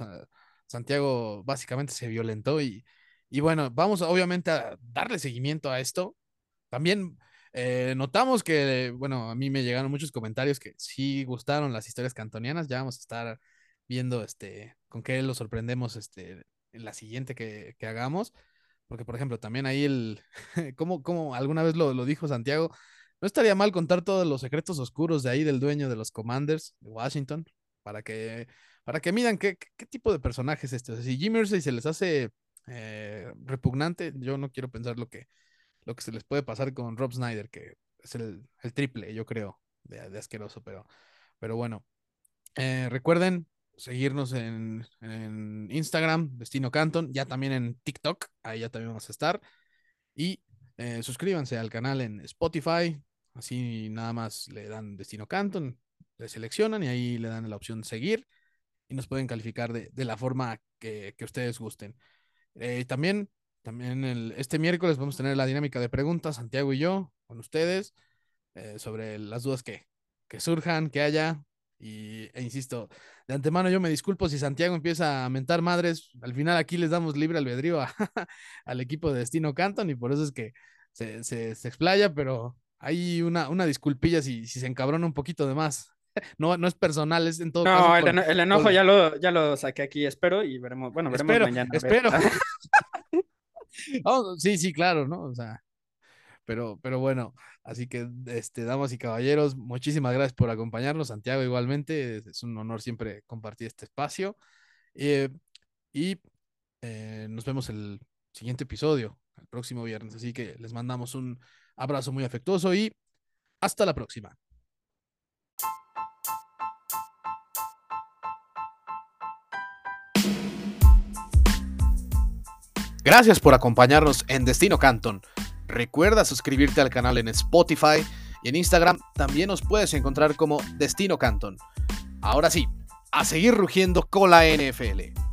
Santiago básicamente se violentó y, y bueno, vamos obviamente a darle seguimiento a esto. También eh, notamos que, bueno, a mí me llegaron muchos comentarios que sí gustaron las historias cantonianas. Ya vamos a estar viendo este, con qué lo sorprendemos este, en la siguiente que, que hagamos. Porque, por ejemplo, también ahí el, como, alguna vez lo, lo, dijo Santiago, no estaría mal contar todos los secretos oscuros de ahí del dueño de los Commanders de Washington, para que, para que midan qué, qué, tipo de personaje es este. O sea, si Jim se les hace eh, repugnante, yo no quiero pensar lo que, lo que se les puede pasar con Rob Snyder, que es el, el triple, yo creo, de, de, asqueroso, pero, pero bueno. Eh, recuerden, seguirnos en, Instagram, Destino Canton, ya también en TikTok, ahí ya también vamos a estar. Y eh, suscríbanse al canal en Spotify, así nada más le dan Destino Canton, le seleccionan y ahí le dan la opción seguir y nos pueden calificar de, la forma que, ustedes gusten. Eh, también, también el, este miércoles vamos a tener la dinámica de preguntas, Santiago y yo, con ustedes, eh, sobre las dudas que, que surjan, que haya, y, e insisto, de antemano yo me disculpo si Santiago empieza a mentar madres. Al final aquí les damos libre albedrío al equipo de Destino Canton y por eso es que se, se, explaya, pero hay una, una disculpilla si, si se encabrona un poquito de más. No, no es personal, es en todo no, caso. No, el, enojo ya, lo, ya lo saqué aquí, espero y veremos. Bueno, veremos mañana. Espero. sí, sí, claro, ¿no? O sea, pero, pero bueno, así que, este, damas y caballeros, muchísimas gracias por acompañarnos. Santiago, igualmente, es un honor siempre compartir este espacio. Eh, y eh, nos vemos el siguiente episodio, el próximo viernes. Así que les mandamos un abrazo muy afectuoso y hasta la próxima. Gracias por acompañarnos en Destino Canton. Recuerda suscribirte al canal en Spotify y en Instagram también nos puedes encontrar como Destino Canton. Ahora sí, a seguir rugiendo con la NFL.